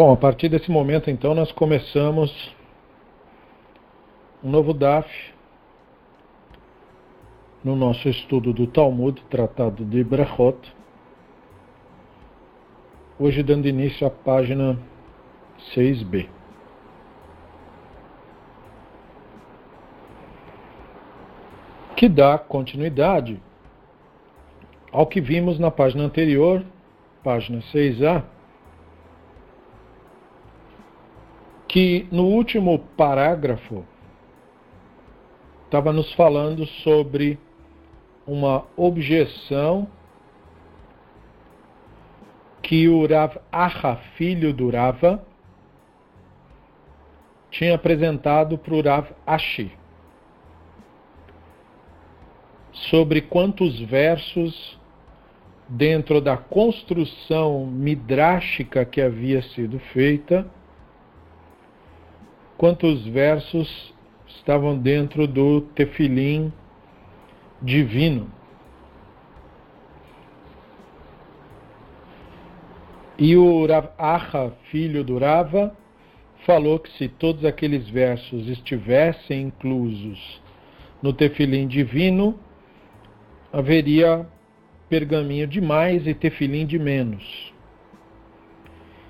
Bom, a partir desse momento, então, nós começamos um novo DAF no nosso estudo do Talmud, tratado de Brachot. Hoje, dando início à página 6b. Que dá continuidade ao que vimos na página anterior, página 6a que no último parágrafo estava nos falando sobre uma objeção que o Rav Acha, filho do Rava, tinha apresentado para o Rav Ashi sobre quantos versos dentro da construção midrástica que havia sido feita quantos versos estavam dentro do tefilim divino. E o Acha, filho do Rava, falou que se todos aqueles versos estivessem inclusos no tefilim divino, haveria pergaminho de mais e tefilim de menos.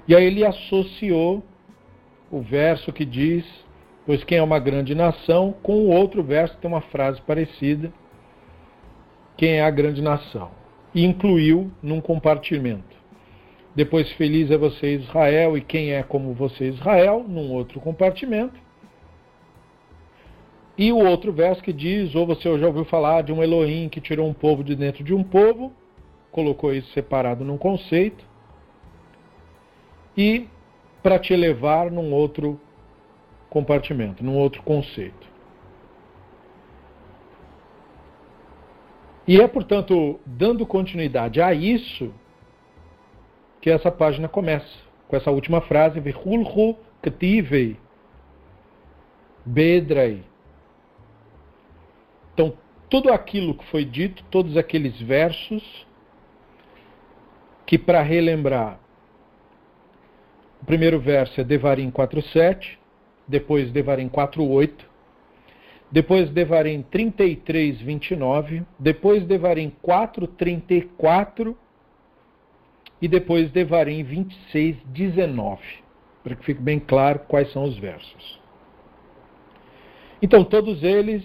E aí ele associou o verso que diz: Pois quem é uma grande nação, com o outro verso tem uma frase parecida: Quem é a grande nação? E incluiu num compartimento. Depois, feliz é você, Israel, e quem é como você, Israel, num outro compartimento. E o outro verso que diz: Ou você já ouviu falar de um Elohim que tirou um povo de dentro de um povo, colocou isso separado num conceito. E para te levar num outro compartimento, num outro conceito. E é, portanto, dando continuidade a isso que essa página começa, com essa última frase, Vehulhu ktivei bedrai. Então, tudo aquilo que foi dito, todos aqueles versos, que para relembrar, o primeiro verso é Devarim 4.7, depois Devarim 4.8, depois Devarim 33, 29, depois Devarim 4, 34 e depois Devarim 26, 19, para que fique bem claro quais são os versos. Então, todos eles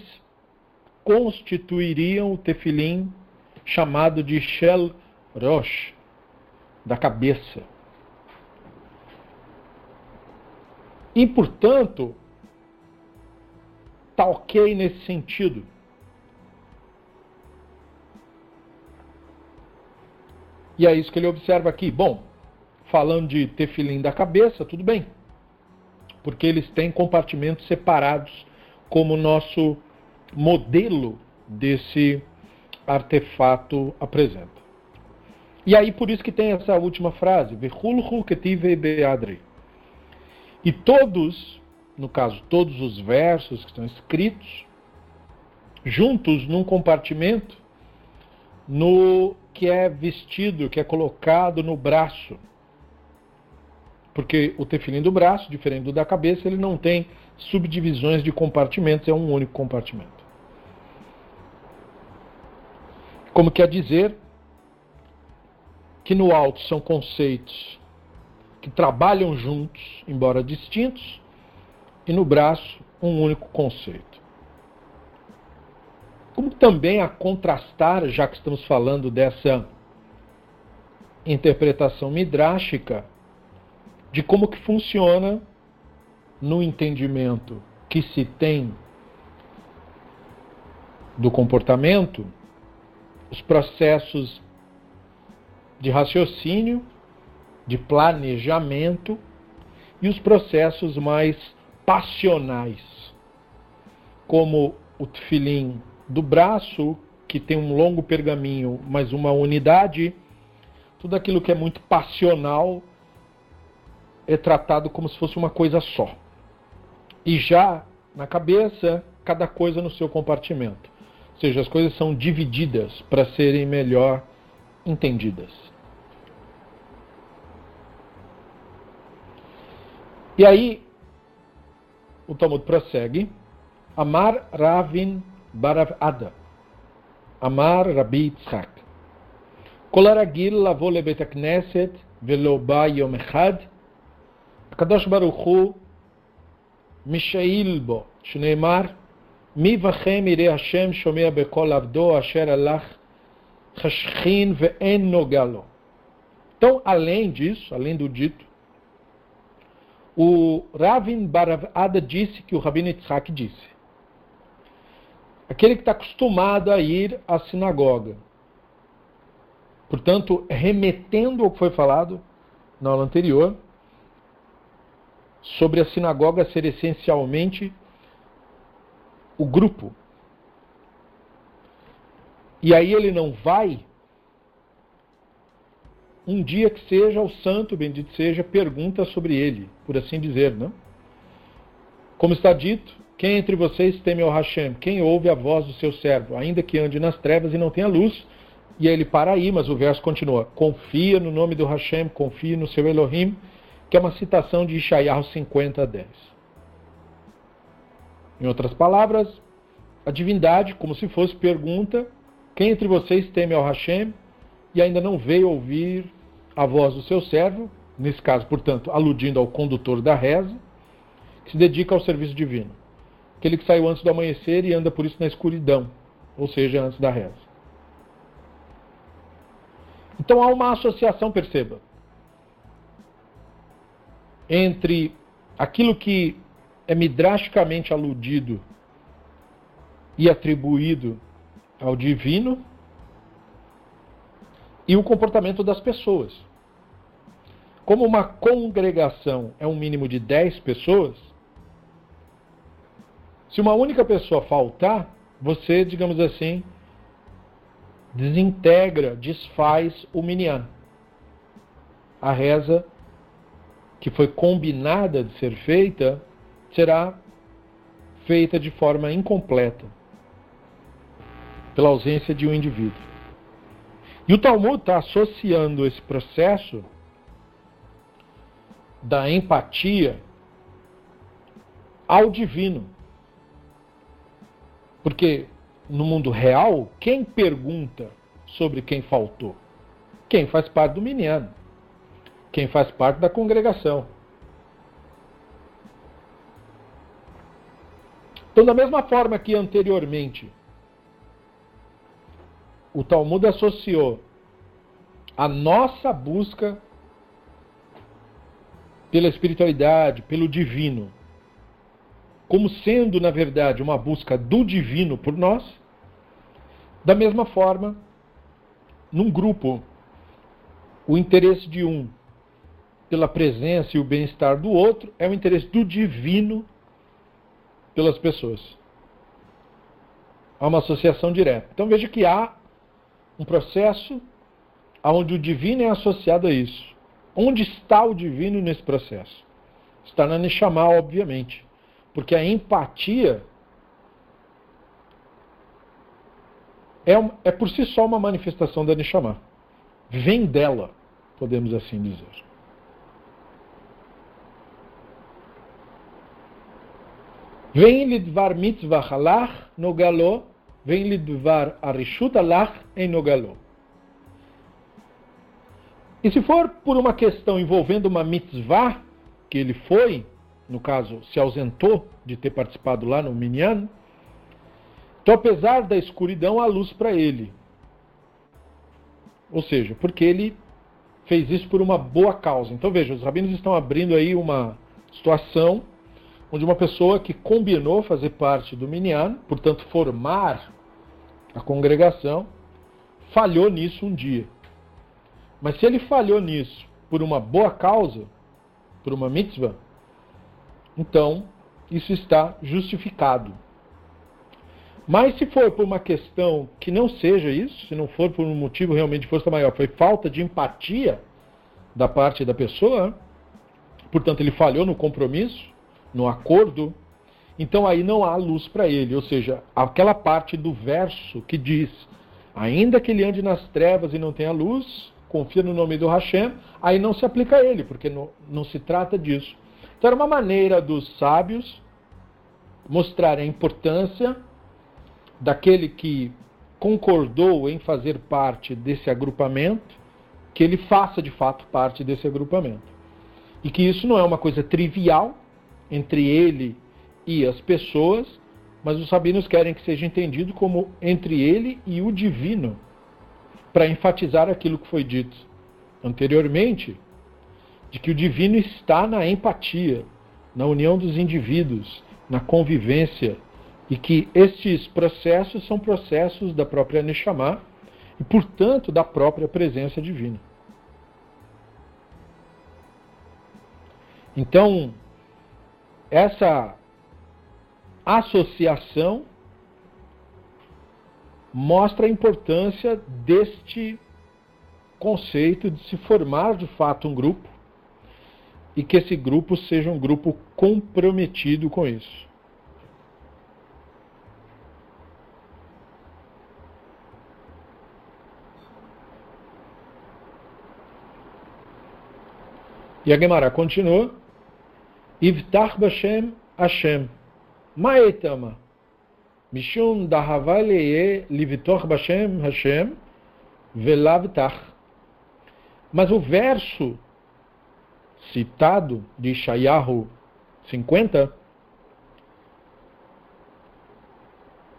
constituiriam o tefilim chamado de Shel Rosh, da cabeça. E, portanto, está ok nesse sentido. E é isso que ele observa aqui. Bom, falando de tefilim da cabeça, tudo bem. Porque eles têm compartimentos separados, como o nosso modelo desse artefato apresenta. E aí, por isso que tem essa última frase, Vehulhu ketive beadri. E todos, no caso, todos os versos que estão escritos, juntos num compartimento, no que é vestido, que é colocado no braço. Porque o tefilim do braço, diferente do da cabeça, ele não tem subdivisões de compartimentos, é um único compartimento. Como quer dizer que no alto são conceitos que trabalham juntos, embora distintos, e no braço um único conceito. Como também a contrastar, já que estamos falando dessa interpretação midrástica, de como que funciona no entendimento que se tem do comportamento, os processos de raciocínio de planejamento e os processos mais passionais, como o tefilim do braço, que tem um longo pergaminho, mas uma unidade, tudo aquilo que é muito passional é tratado como se fosse uma coisa só. E já na cabeça, cada coisa no seu compartimento. Ou seja, as coisas são divididas para serem melhor entendidas. E aí, o Talmud prossegue. Amar Ravin Barav Ada. Amar Rabi Yitzhak. כל הרגיל לבוא לבית הכנסת ולא בא יום אחד, הקדוש ברוך הוא משאיל בו, שנאמר, מי בכם יראה השם שומע בקול עבדו אשר הלך חשכין ואין נוגע לו. Então, além disso, além do dito, o Ravin Baravada disse que o Rabino Yitzhak disse. Aquele que está acostumado a ir à sinagoga. Portanto, remetendo ao que foi falado na aula anterior, sobre a sinagoga ser essencialmente o grupo. E aí ele não vai um dia que seja o santo, bendito seja, pergunta sobre ele, por assim dizer, não? Como está dito, quem entre vocês teme ao Hashem? Quem ouve a voz do seu servo, ainda que ande nas trevas e não tenha luz? E aí ele para aí, mas o verso continua. Confia no nome do Hashem, confia no seu Elohim, que é uma citação de Ishayahu 50, 10. Em outras palavras, a divindade, como se fosse pergunta, quem entre vocês teme ao Hashem e ainda não veio ouvir a voz do seu servo, nesse caso, portanto, aludindo ao condutor da reza, que se dedica ao serviço divino. Aquele que saiu antes do amanhecer e anda por isso na escuridão, ou seja, antes da reza. Então há uma associação, perceba, entre aquilo que é midrasticamente aludido e atribuído ao divino e o comportamento das pessoas. Como uma congregação é um mínimo de 10 pessoas, se uma única pessoa faltar, você, digamos assim, desintegra, desfaz o minyan. A reza que foi combinada de ser feita será feita de forma incompleta pela ausência de um indivíduo. E o Talmud está associando esse processo da empatia ao divino. Porque no mundo real, quem pergunta sobre quem faltou? Quem faz parte do miniano, quem faz parte da congregação. Então, da mesma forma que anteriormente o Talmud associou a nossa busca pela espiritualidade, pelo divino, como sendo, na verdade, uma busca do divino por nós, da mesma forma, num grupo, o interesse de um pela presença e o bem-estar do outro é o interesse do divino pelas pessoas. Há uma associação direta. Então veja que há um processo onde o divino é associado a isso. Onde está o divino nesse processo? Está na Neshama, obviamente. Porque a empatia é, é por si só uma manifestação da Neshama. Vem dela, podemos assim dizer. Vem lidvar mitzvah halach no galô vem lhe doar a Rishut Allah em Nogalô. E se for por uma questão envolvendo uma mitzvah, que ele foi, no caso, se ausentou de ter participado lá no Minyan, então apesar da escuridão, há luz para ele. Ou seja, porque ele fez isso por uma boa causa. Então veja, os rabinos estão abrindo aí uma situação onde uma pessoa que combinou fazer parte do Minyan, portanto formar a congregação, falhou nisso um dia. Mas se ele falhou nisso por uma boa causa, por uma mitzvah, então isso está justificado. Mas se for por uma questão que não seja isso, se não for por um motivo realmente de força maior, foi falta de empatia da parte da pessoa, portanto ele falhou no compromisso, no acordo, então aí não há luz para ele, ou seja, aquela parte do verso que diz: ainda que ele ande nas trevas e não tenha luz, confia no nome do Hashem, aí não se aplica a ele, porque não, não se trata disso. Então era uma maneira dos sábios mostrarem a importância daquele que concordou em fazer parte desse agrupamento, que ele faça de fato parte desse agrupamento. E que isso não é uma coisa trivial entre ele e as pessoas, mas os sabinos querem que seja entendido como entre ele e o divino, para enfatizar aquilo que foi dito anteriormente, de que o divino está na empatia, na união dos indivíduos, na convivência, e que estes processos são processos da própria Neshama e, portanto, da própria presença divina. Então, essa associação mostra a importância deste conceito de se formar de fato um grupo e que esse grupo seja um grupo comprometido com isso. E a Gemara continua: Ivtach Bashem Hashem. Maetama. Mishum dahava leye livitoch Bashem Hashem velavtach. Mas o verso citado de Shayahu 50,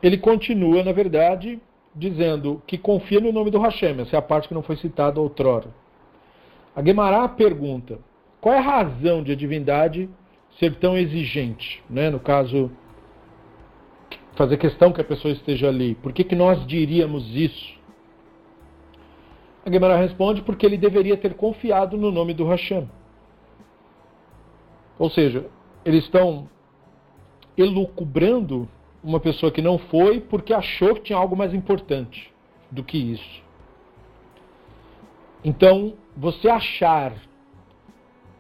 ele continua, na verdade, dizendo que confia no nome do Hashem. Essa é a parte que não foi citada outrora. A Gemara pergunta: qual é a razão de a divindade ser tão exigente? Né? No caso, fazer questão que a pessoa esteja ali. Por que, que nós diríamos isso? A Gemara responde porque ele deveria ter confiado no nome do Hashem. Ou seja, eles estão elucubrando uma pessoa que não foi porque achou que tinha algo mais importante do que isso. Então, você achar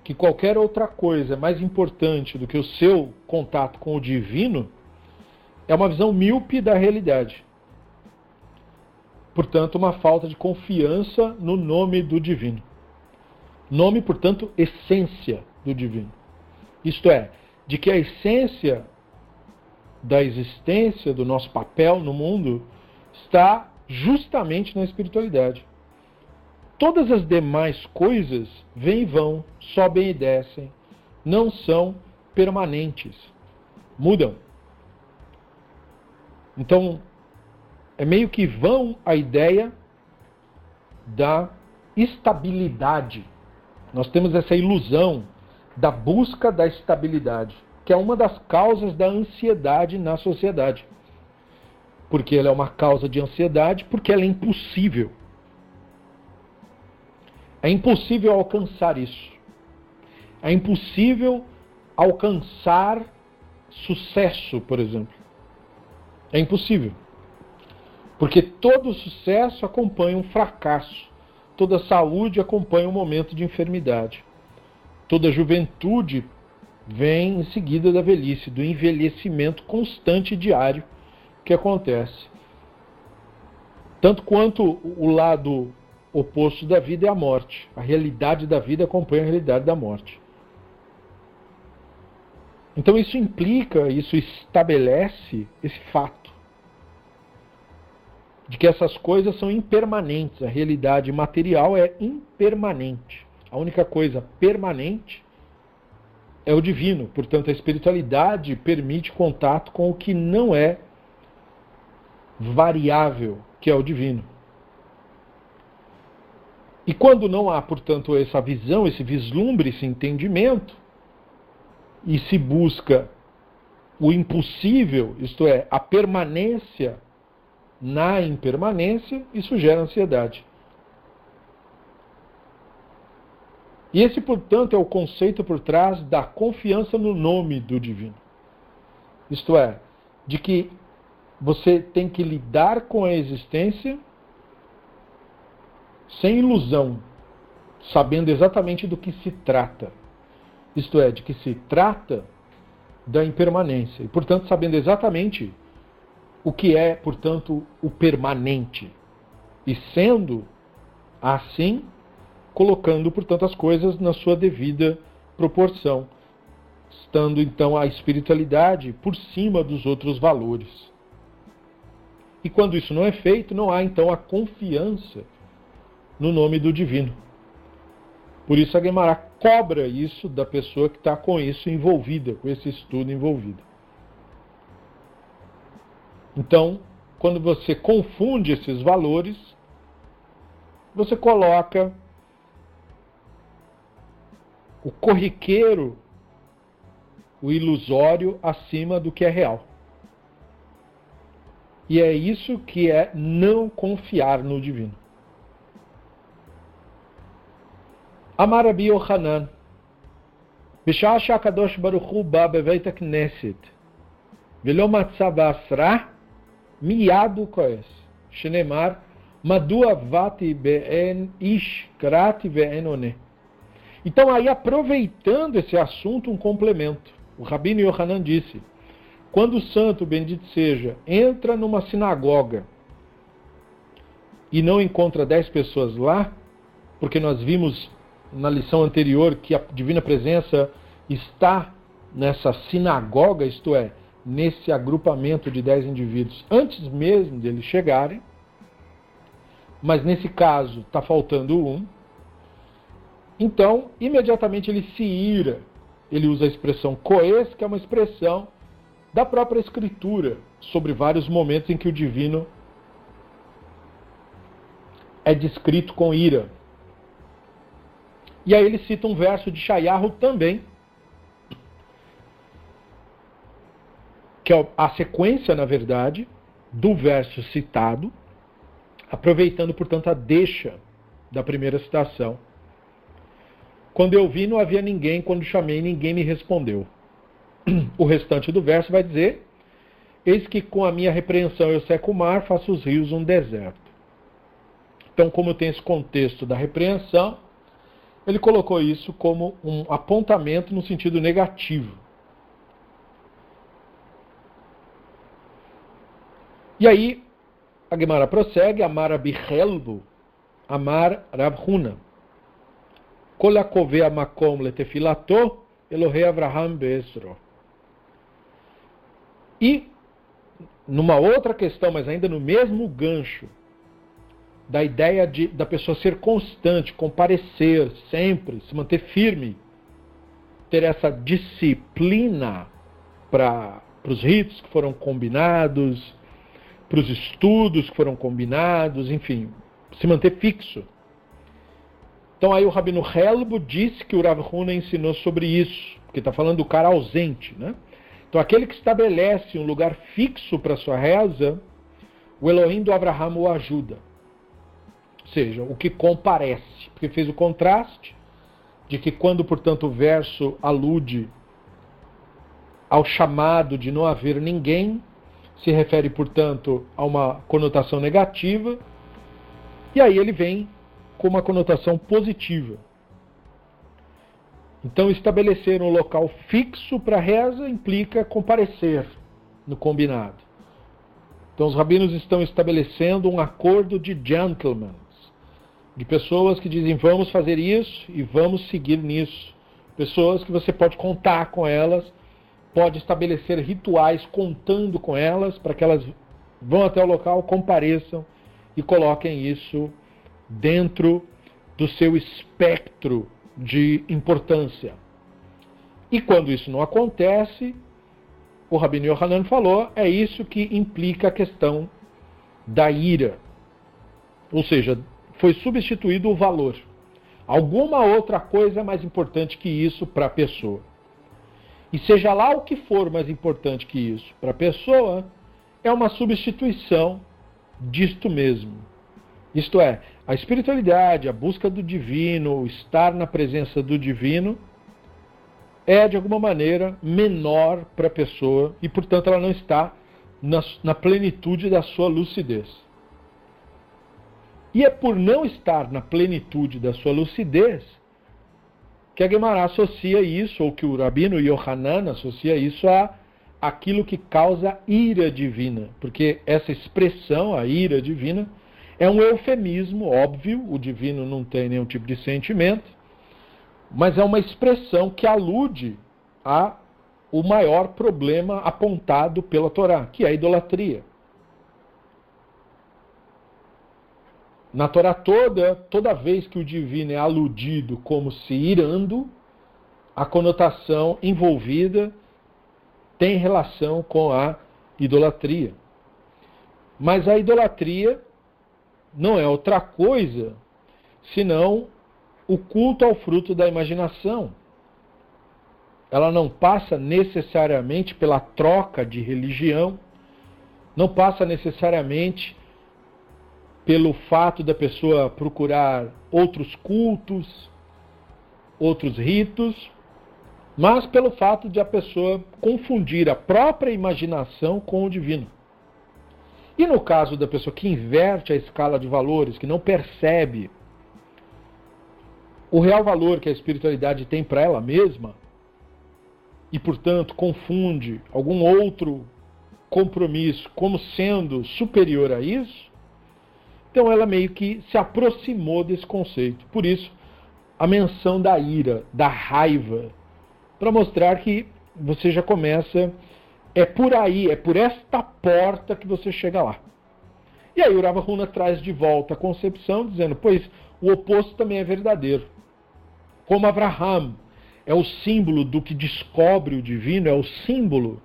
que qualquer outra coisa é mais importante do que o seu contato com o divino é uma visão míope da realidade. Portanto, uma falta de confiança no nome do divino. Nome, portanto, essência do divino. Isto é, de que a essência da existência, do nosso papel no mundo, está justamente na espiritualidade. Todas as demais coisas vêm e vão, sobem e descem, não são permanentes, mudam. Então, é meio que vão a ideia da estabilidade. Nós temos essa ilusão da busca da estabilidade, que é uma das causas da ansiedade na sociedade. Porque ela é uma causa de ansiedade, porque ela é impossível. É impossível alcançar isso. É impossível alcançar sucesso, por exemplo. É impossível. Porque todo sucesso acompanha um fracasso. Toda saúde acompanha um momento de enfermidade. Toda juventude vem em seguida da velhice, do envelhecimento constante e diário que acontece. Tanto quanto o lado oposto da vida é a morte. A realidade da vida acompanha a realidade da morte. Então isso implica, isso estabelece esse fato de que essas coisas são impermanentes. A realidade material é impermanente. A única coisa permanente é o divino. Portanto, a espiritualidade permite contato com o que não é variável, que é o divino. E quando não há, portanto, essa visão, esse vislumbre, esse entendimento, e se busca o impossível, isto é, a permanência na impermanência, isso gera ansiedade. E esse, portanto, é o conceito por trás da confiança no nome do divino. Isto é, de que você tem que lidar com a existência sem ilusão, sabendo exatamente do que se trata. Isto é, de que se trata da impermanência. E, portanto, sabendo exatamente o que é, portanto, o permanente. E sendo assim, colocando, portanto, as coisas na sua devida proporção. estando então a espiritualidade por cima dos outros valores. E quando isso não é feito, não há então a confiança no nome do divino. Por isso a Gemara cobra isso da pessoa que está com isso envolvida, com esse estudo envolvido. Então, quando você confunde esses valores, você coloca o corriqueiro, o ilusório, acima do que é real. E é isso que é não confiar no divino. Amar Rabi Yohanan, בשעה שהקדוש ברוך הוא בא בבית הכנסת ולא מצא בעשרה, מיד הוא כועס, שנאמר, מדוע באתי באין איש קראתי ואין עונה. Então, aí, aproveitando esse assunto, um complemento. O Rabino Yohanan disse: quando o santo, bendito seja, entra numa sinagoga e não encontra dez pessoas lá, porque nós vimos na lição anterior que a divina presença está nessa sinagoga, isto é, nesse agrupamento de dez indivíduos, antes mesmo deles chegarem, mas nesse caso está faltando um, então imediatamente ele se ira. Ele usa a expressão coes, que é uma expressão da própria Escritura sobre vários momentos em que o divino é descrito com ira. E aí ele cita um verso de Shayahu também, que é a sequência, na verdade, do verso citado, aproveitando, portanto, a deixa da primeira citação. Quando eu vi, não havia ninguém, quando chamei, ninguém me respondeu. O restante do verso vai dizer: Eis que com a minha repreensão eu seco o mar, faço os rios um deserto. Então, como tem esse contexto da repreensão, ele colocou isso como um apontamento no sentido negativo. E aí, a Gemara prossegue, Amar Abichelbo, Amar Rabhuna. Kolakove Amakom Letefilato, Elohei Avraham Bezro. E, numa outra questão, mas ainda no mesmo gancho, da ideia de, da pessoa ser constante, comparecer sempre, se manter firme, ter essa disciplina para os ritos que foram combinados, para os estudos que foram combinados, enfim, se manter fixo. Então aí o Rabino Helbo disse que o Rav Huna ensinou sobre isso, porque está falando do cara ausente, né? Então aquele que estabelece um lugar fixo para sua reza, o Elohim do Abraham o ajuda seja, o que comparece, porque fez o contraste de que quando, portanto, o verso alude ao chamado de não haver ninguém, se refere, portanto, a uma conotação negativa, e aí ele vem com uma conotação positiva. Então, estabelecer um local fixo para reza implica comparecer no combinado. Então, os rabinos estão estabelecendo um acordo de gentleman, de pessoas que dizem vamos fazer isso e vamos seguir nisso. Pessoas que você pode contar com elas, pode estabelecer rituais contando com elas para que elas vão até o local, compareçam e coloquem isso dentro do seu espectro de importância. E quando isso não acontece, o Rabino Yohanan falou, é isso que implica a questão da ira. Ou seja, foi substituído o valor. Alguma outra coisa é mais importante que isso para a pessoa. E seja lá o que for mais importante que isso para a pessoa, é uma substituição disto mesmo. Isto é, a espiritualidade, a busca do divino, o estar na presença do divino, é de alguma maneira menor para a pessoa e, portanto, ela não está na, na plenitude da sua lucidez. E é por não estar na plenitude da sua lucidez que a Gemara associa isso, ou que o Rabino Yohanan associa isso a aquilo que causa ira divina. Porque essa expressão, a ira divina, é um eufemismo, óbvio, o divino não tem nenhum tipo de sentimento, mas é uma expressão que alude a o maior problema apontado pela Torá, que é a idolatria. Na Torá toda, toda vez que o divino é aludido como se irando, a conotação envolvida tem relação com a idolatria. Mas a idolatria não é outra coisa senão o culto ao fruto da imaginação ela não passa necessariamente pela troca de religião, não passa necessariamente pelo fato da pessoa procurar outros cultos, outros ritos, mas pelo fato de a pessoa confundir a própria imaginação com o divino. E no caso da pessoa que inverte a escala de valores, que não percebe o real valor que a espiritualidade tem para ela mesma, e, portanto, confunde algum outro compromisso como sendo superior a isso, então ela meio que se aproximou desse conceito. Por isso, a menção da ira, da raiva, para mostrar que você já começa, é por aí, é por esta porta que você chega lá. E aí o Rava Huna traz de volta a concepção, dizendo, pois o oposto também é verdadeiro. Como Abraham é o símbolo do que descobre o divino, é o símbolo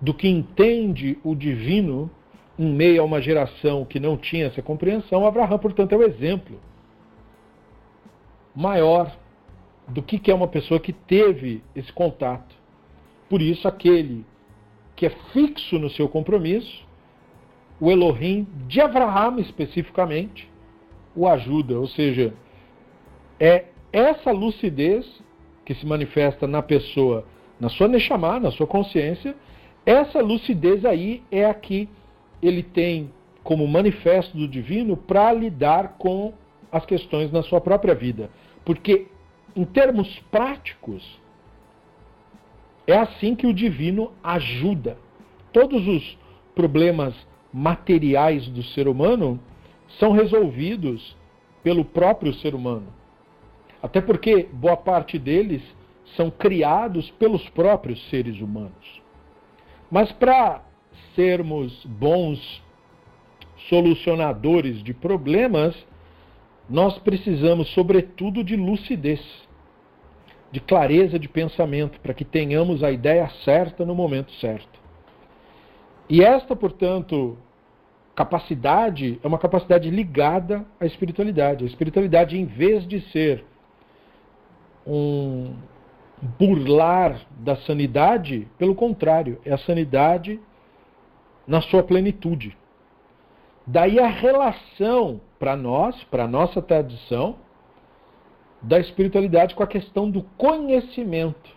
do que entende o divino em meio a uma geração que não tinha essa compreensão. Abraão, portanto, é o exemplo maior do que é uma pessoa que teve esse contato. Por isso, aquele que é fixo no seu compromisso, o Elohim de Abraão especificamente, o ajuda. Ou seja, é essa lucidez que se manifesta na pessoa, na sua Neshama, na sua consciência, essa lucidez aí é a que ele tem como manifesto do divino para lidar com as questões na sua própria vida. Porque, em termos práticos, é assim que o divino ajuda. Todos os problemas materiais do ser humano são resolvidos pelo próprio ser humano. Até porque boa parte deles são criados pelos próprios seres humanos. Mas para sermos bons solucionadores de problemas, nós precisamos, sobretudo, de lucidez, de clareza de pensamento, para que tenhamos a ideia certa no momento certo. E esta, portanto, capacidade é uma capacidade ligada à espiritualidade. A espiritualidade, em vez de ser um burlar da sanidade, pelo contrário, é a sanidade na sua plenitude. Daí a relação para nós, para nossa tradição, da espiritualidade com a questão do conhecimento.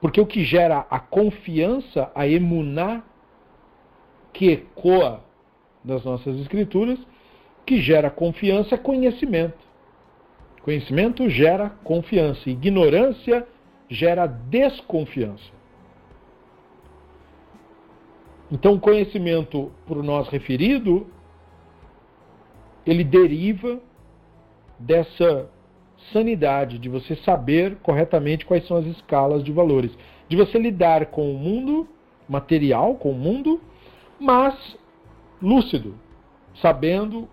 Porque o que gera a confiança, a emuná, que ecoa das nossas escrituras, que gera confiança é conhecimento. Conhecimento gera confiança, ignorância gera desconfiança. Então, o conhecimento por nós referido, ele deriva dessa sanidade, de você saber corretamente quais são as escalas de valores, de você lidar com o mundo material, com o mundo, mas lúcido, sabendo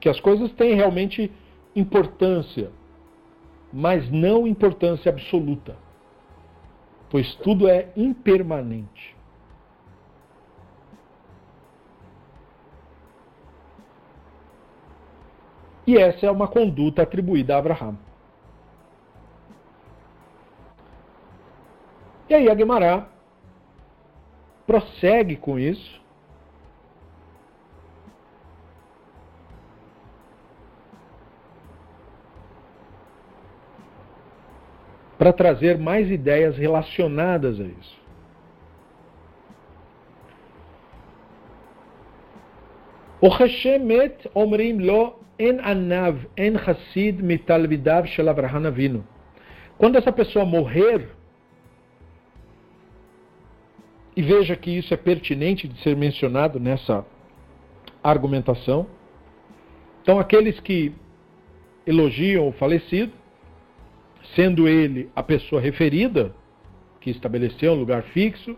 que as coisas têm realmente importância, mas não importância absoluta, pois tudo é impermanente. E essa é uma conduta atribuída a Abraão. E aí a Guemará prossegue com isso, para trazer mais ideias relacionadas a isso. O Hashemet omrim lo en anav en chassid mitalvidav shel Avraham Avinu. Quando essa pessoa morrer, e veja que isso é pertinente de ser mencionado nessa argumentação. Então, aqueles que elogiam o falecido sendo ele a pessoa referida, que estabeleceu um lugar fixo.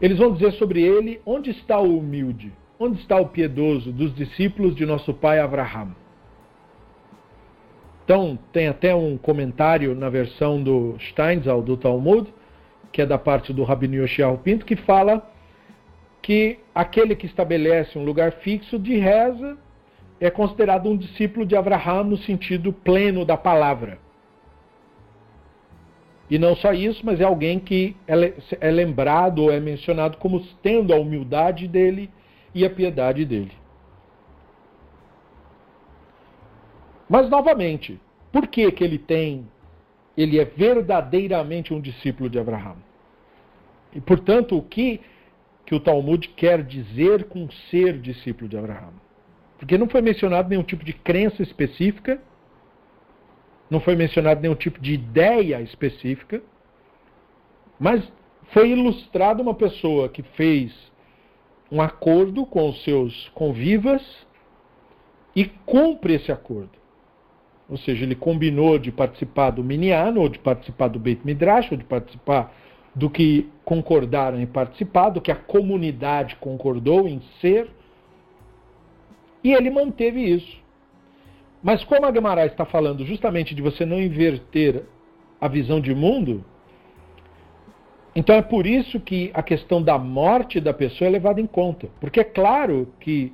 Eles vão dizer sobre ele onde está o humilde, onde está o piedoso dos discípulos de nosso pai Abraham. Então, tem até um comentário na versão do Steinzal, do Talmud, que é da parte do Rabino Yoshiao Pinto, que fala que aquele que estabelece um lugar fixo de reza é considerado um discípulo de Abraham no sentido pleno da palavra. E não só isso, mas é alguém que é lembrado ou é mencionado como tendo a humildade dele e a piedade dele. Mas novamente, por que, que ele tem, ele é verdadeiramente um discípulo de Abraão? E portanto, o que, que o Talmud quer dizer com ser discípulo de Abraão? Porque não foi mencionado nenhum tipo de crença específica, não foi mencionado nenhum tipo de ideia específica, mas foi ilustrada uma pessoa que fez um acordo com os seus convivas e cumpre esse acordo. Ou seja, ele combinou de participar do Minyan, ou de participar do Beit Midrash, ou de participar do que concordaram em participar, do que a comunidade concordou em ser, e ele manteve isso. Mas como a Gemara está falando justamente de você não inverter a visão de mundo, então é por isso que a questão da morte da pessoa é levada em conta. Porque é claro que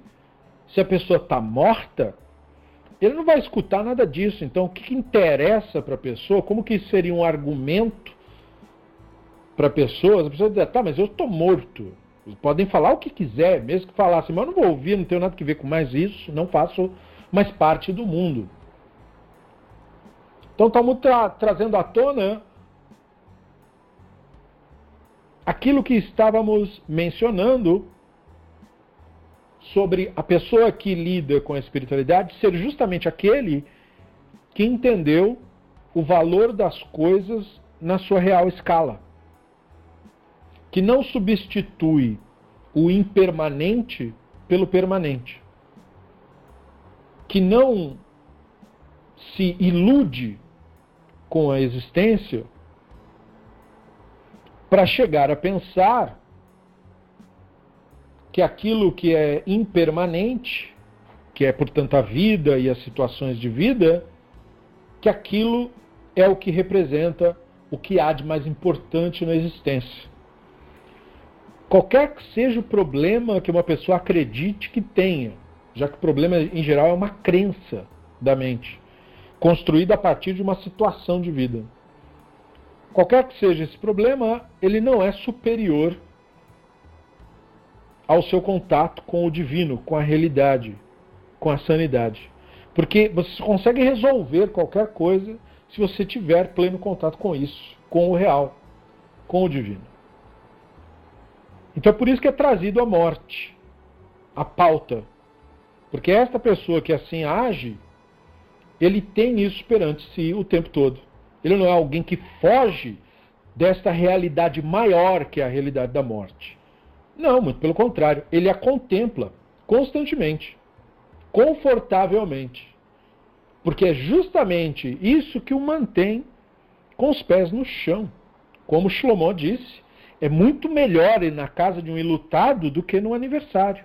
se a pessoa está morta, ele não vai escutar nada disso. Então o que, que interessa para a pessoa? Como que seria um argumento para pessoas? A pessoa dizer, tá, mas eu estou morto. Podem falar o que quiser, mesmo que falassem, mas eu não vou ouvir, não tenho nada a ver com mais isso, não faço mais parte do mundo. Então estamos tra trazendo à tona aquilo que estávamos mencionando sobre a pessoa que lida com a espiritualidade ser justamente aquele que entendeu o valor das coisas na sua real escala. Que não substitui o impermanente pelo permanente que não se ilude com a existência para chegar a pensar que aquilo que é impermanente, que é portanto a vida e as situações de vida, que aquilo é o que representa o que há de mais importante na existência. Qualquer que seja o problema que uma pessoa acredite que tenha, já que o problema em geral é uma crença da mente, construída a partir de uma situação de vida. Qualquer que seja esse problema, ele não é superior ao seu contato com o divino, com a realidade, com a sanidade. Porque você consegue resolver qualquer coisa se você tiver pleno contato com isso, com o real, com o divino. Então é por isso que é trazido a morte, a pauta porque esta pessoa que assim age, ele tem isso perante si o tempo todo. Ele não é alguém que foge desta realidade maior que é a realidade da morte. Não, muito pelo contrário, ele a contempla constantemente, confortavelmente. Porque é justamente isso que o mantém com os pés no chão. Como Shlomo disse, é muito melhor ir na casa de um ilutado do que no aniversário.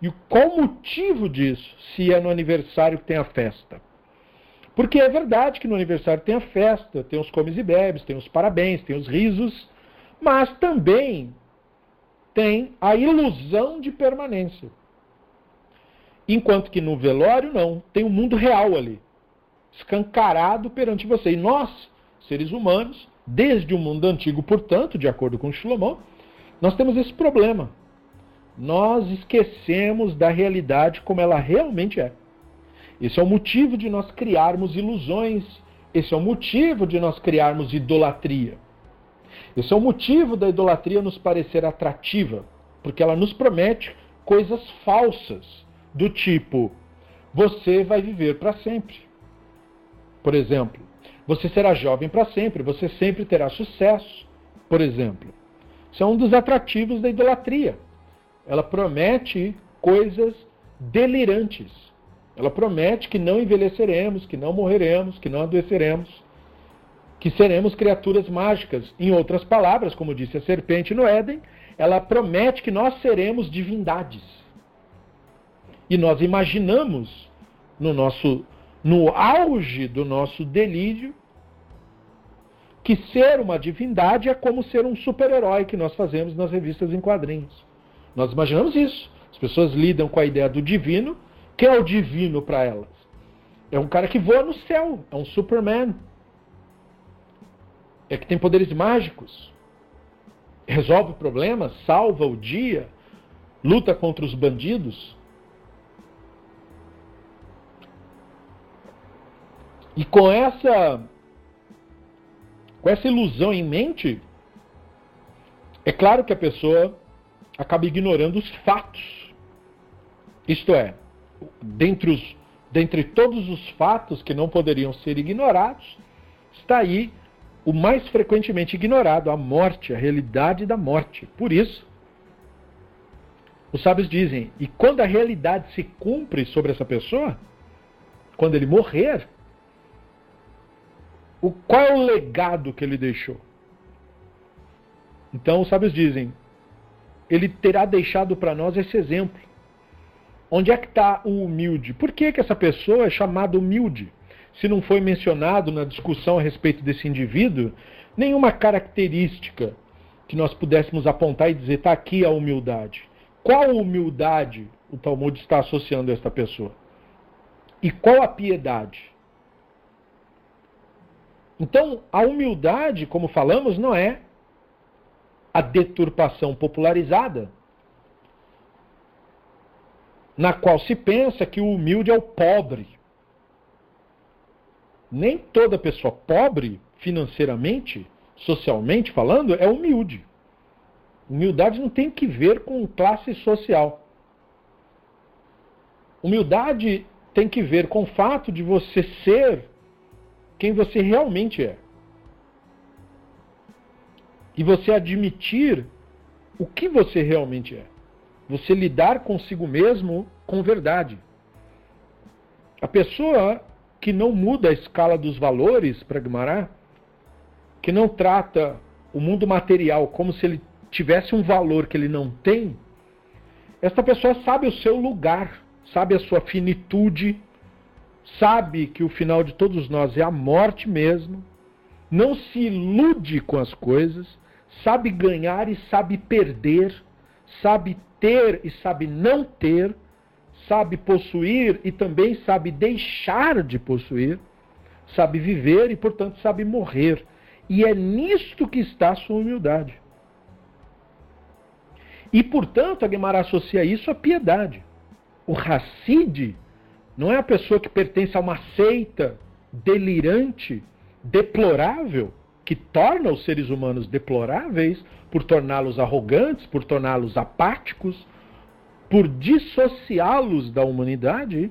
E qual o motivo disso, se é no aniversário que tem a festa? Porque é verdade que no aniversário tem a festa, tem os comes e bebes, tem os parabéns, tem os risos, mas também tem a ilusão de permanência. Enquanto que no velório não, tem o um mundo real ali, escancarado perante você. E nós, seres humanos, desde o mundo antigo, portanto, de acordo com Shlomo, nós temos esse problema nós esquecemos da realidade como ela realmente é. Esse é o motivo de nós criarmos ilusões, esse é o motivo de nós criarmos idolatria. Esse é o motivo da idolatria nos parecer atrativa, porque ela nos promete coisas falsas, do tipo: você vai viver para sempre. Por exemplo, você será jovem para sempre, você sempre terá sucesso, por exemplo. Isso é um dos atrativos da idolatria ela promete coisas delirantes. Ela promete que não envelheceremos, que não morreremos, que não adoeceremos, que seremos criaturas mágicas. Em outras palavras, como disse a serpente no Éden, ela promete que nós seremos divindades. E nós imaginamos no nosso no auge do nosso delírio que ser uma divindade é como ser um super-herói que nós fazemos nas revistas em quadrinhos. Nós imaginamos isso. As pessoas lidam com a ideia do divino. Que é o divino para elas? É um cara que voa no céu, é um Superman. É que tem poderes mágicos. Resolve problemas, salva o dia, luta contra os bandidos. E com essa com essa ilusão em mente, é claro que a pessoa acaba ignorando os fatos. Isto é, dentre, os, dentre todos os fatos que não poderiam ser ignorados, está aí o mais frequentemente ignorado, a morte, a realidade da morte. Por isso, os sábios dizem: e quando a realidade se cumpre sobre essa pessoa, quando ele morrer, o, qual é o legado que ele deixou? Então, os sábios dizem: ele terá deixado para nós esse exemplo. Onde é que está o humilde? Por que, que essa pessoa é chamada humilde? Se não foi mencionado na discussão a respeito desse indivíduo, nenhuma característica que nós pudéssemos apontar e dizer, está aqui a humildade. Qual humildade o Talmud está associando a esta pessoa? E qual a piedade? Então, a humildade, como falamos, não é a deturpação popularizada, na qual se pensa que o humilde é o pobre. Nem toda pessoa pobre, financeiramente, socialmente falando, é humilde. Humildade não tem que ver com classe social. Humildade tem que ver com o fato de você ser quem você realmente é. E você admitir o que você realmente é. Você lidar consigo mesmo com verdade. A pessoa que não muda a escala dos valores para que não trata o mundo material como se ele tivesse um valor que ele não tem, essa pessoa sabe o seu lugar, sabe a sua finitude, sabe que o final de todos nós é a morte mesmo, não se ilude com as coisas, sabe ganhar e sabe perder, sabe ter e sabe não ter, sabe possuir e também sabe deixar de possuir, sabe viver e, portanto, sabe morrer. E é nisto que está a sua humildade. E, portanto, a Guimarães associa isso à piedade. O Hassid não é a pessoa que pertence a uma seita delirante, deplorável, que torna os seres humanos deploráveis por torná-los arrogantes, por torná-los apáticos, por dissociá-los da humanidade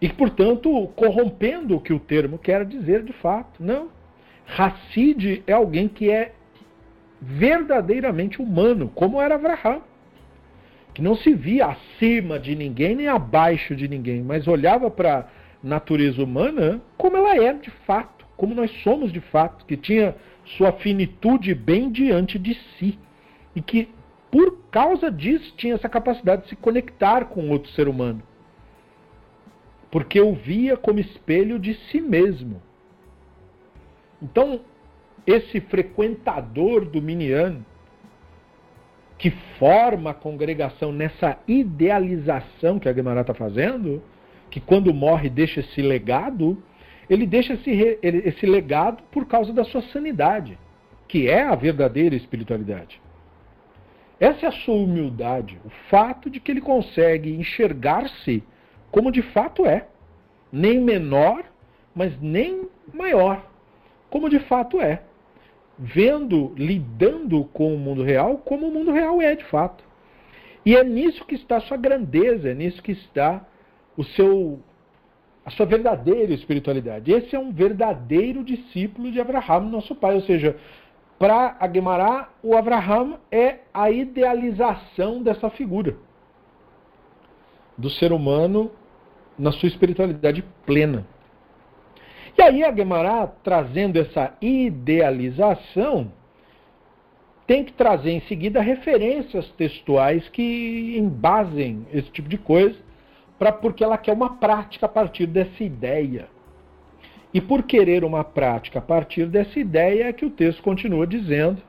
e, portanto, corrompendo o que o termo quer dizer de fato. Não. Hassid é alguém que é verdadeiramente humano, como era Abraham que não se via acima de ninguém nem abaixo de ninguém, mas olhava para a natureza humana como ela é de fato, como nós somos de fato, que tinha sua finitude bem diante de si e que por causa disso tinha essa capacidade de se conectar com outro ser humano. Porque o via como espelho de si mesmo. Então, esse frequentador do Miniano, que forma a congregação nessa idealização que a Guimarães está fazendo, que quando morre deixa esse legado, ele deixa esse, esse legado por causa da sua sanidade, que é a verdadeira espiritualidade. Essa é a sua humildade, o fato de que ele consegue enxergar-se como de fato é, nem menor, mas nem maior, como de fato é vendo, lidando com o mundo real como o mundo real é de fato. E é nisso que está sua grandeza, é nisso que está o seu a sua verdadeira espiritualidade. Esse é um verdadeiro discípulo de Abraham, nosso pai, ou seja, para Aguemará, o Abraham é a idealização dessa figura do ser humano na sua espiritualidade plena. E aí a Gemara, trazendo essa idealização, tem que trazer em seguida referências textuais que embasem esse tipo de coisa, pra, porque ela quer uma prática a partir dessa ideia. E por querer uma prática a partir dessa ideia é que o texto continua dizendo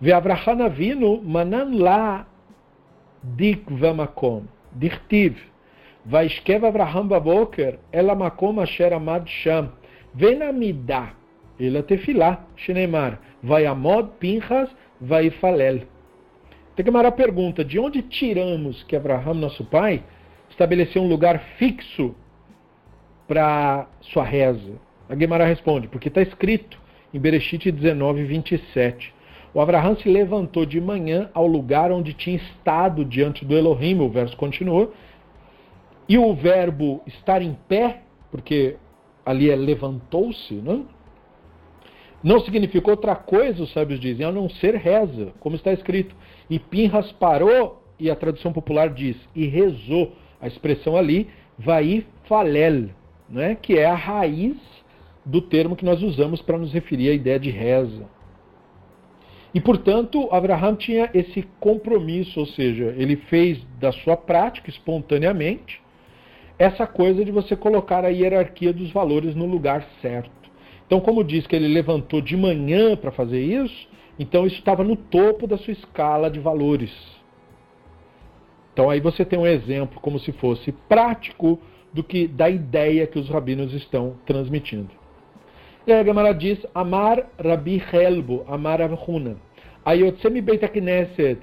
Ve'avraham avinu manan la dik vamakom, dichtiv, vaishkev Avraham baboker, ela makom asher amad sham, venamida, ela tefilá, shenemar, vai amod pinchas, vai falel. Tem que a pergunta, de onde tiramos que Abraham, nosso pai, estabeleceu um lugar fixo para sua reza? A Gemara responde, porque está escrito em Bereshit 19, 27. O Abraham se levantou de manhã ao lugar onde tinha estado diante do Elohim, o verso continuou, e o verbo estar em pé, porque ali é levantou-se, não? não significou outra coisa, os sábios dizem, a não ser reza, como está escrito. E Pinhas parou, e a tradução popular diz, e rezou. A expressão ali, vai falel, né? que é a raiz do termo que nós usamos para nos referir à ideia de reza. E, portanto, Abraham tinha esse compromisso, ou seja, ele fez da sua prática, espontaneamente, essa coisa de você colocar a hierarquia dos valores no lugar certo. Então, como diz que ele levantou de manhã para fazer isso, então isso estava no topo da sua escala de valores. Então aí você tem um exemplo como se fosse prático do que da ideia que os rabinos estão transmitindo. E aí a Gemara diz: Amar Rabbi Helbo, Amar Avhuna. Ayotsemi Beita Knesset,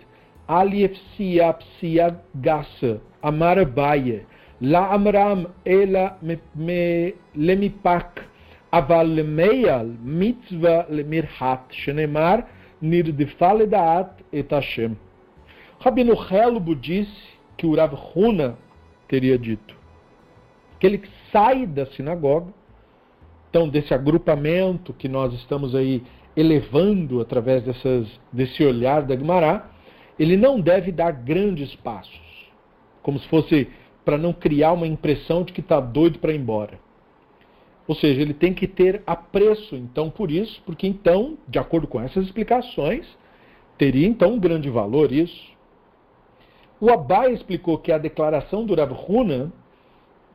Aliefsia Psia Gassa, Amar Ba'ye, La Amram Ela Lemipak, Aval Meyal, Mitzvah Lemirhat, Shenemar Nirdifal Edaat et Hashem. Rabino Helbo disse que o Rav Huna teria dito que ele sai da sinagoga, então desse agrupamento que nós estamos aí elevando através dessas, desse olhar da Guimará, ele não deve dar grandes passos, como se fosse para não criar uma impressão de que está doido para ir embora. Ou seja, ele tem que ter apreço, então, por isso, porque então, de acordo com essas explicações, teria então um grande valor isso. O Abai explicou que a declaração do Rav Huna,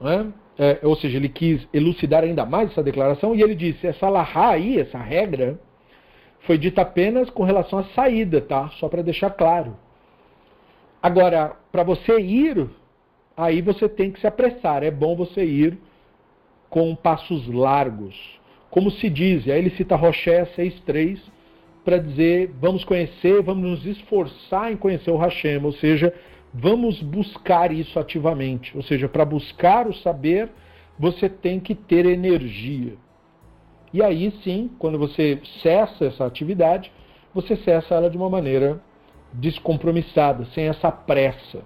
né, é, ou seja, ele quis elucidar ainda mais essa declaração, e ele disse, essa lahá aí, essa regra, foi dita apenas com relação à saída, tá? Só para deixar claro. Agora, para você ir, aí você tem que se apressar. É bom você ir com passos largos. Como se diz, aí ele cita Roché 6.3 para dizer, vamos conhecer, vamos nos esforçar em conhecer o Hashem, ou seja, vamos buscar isso ativamente. Ou seja, para buscar o saber, você tem que ter energia. E aí sim, quando você cessa essa atividade, você cessa ela de uma maneira descompromissada, sem essa pressa.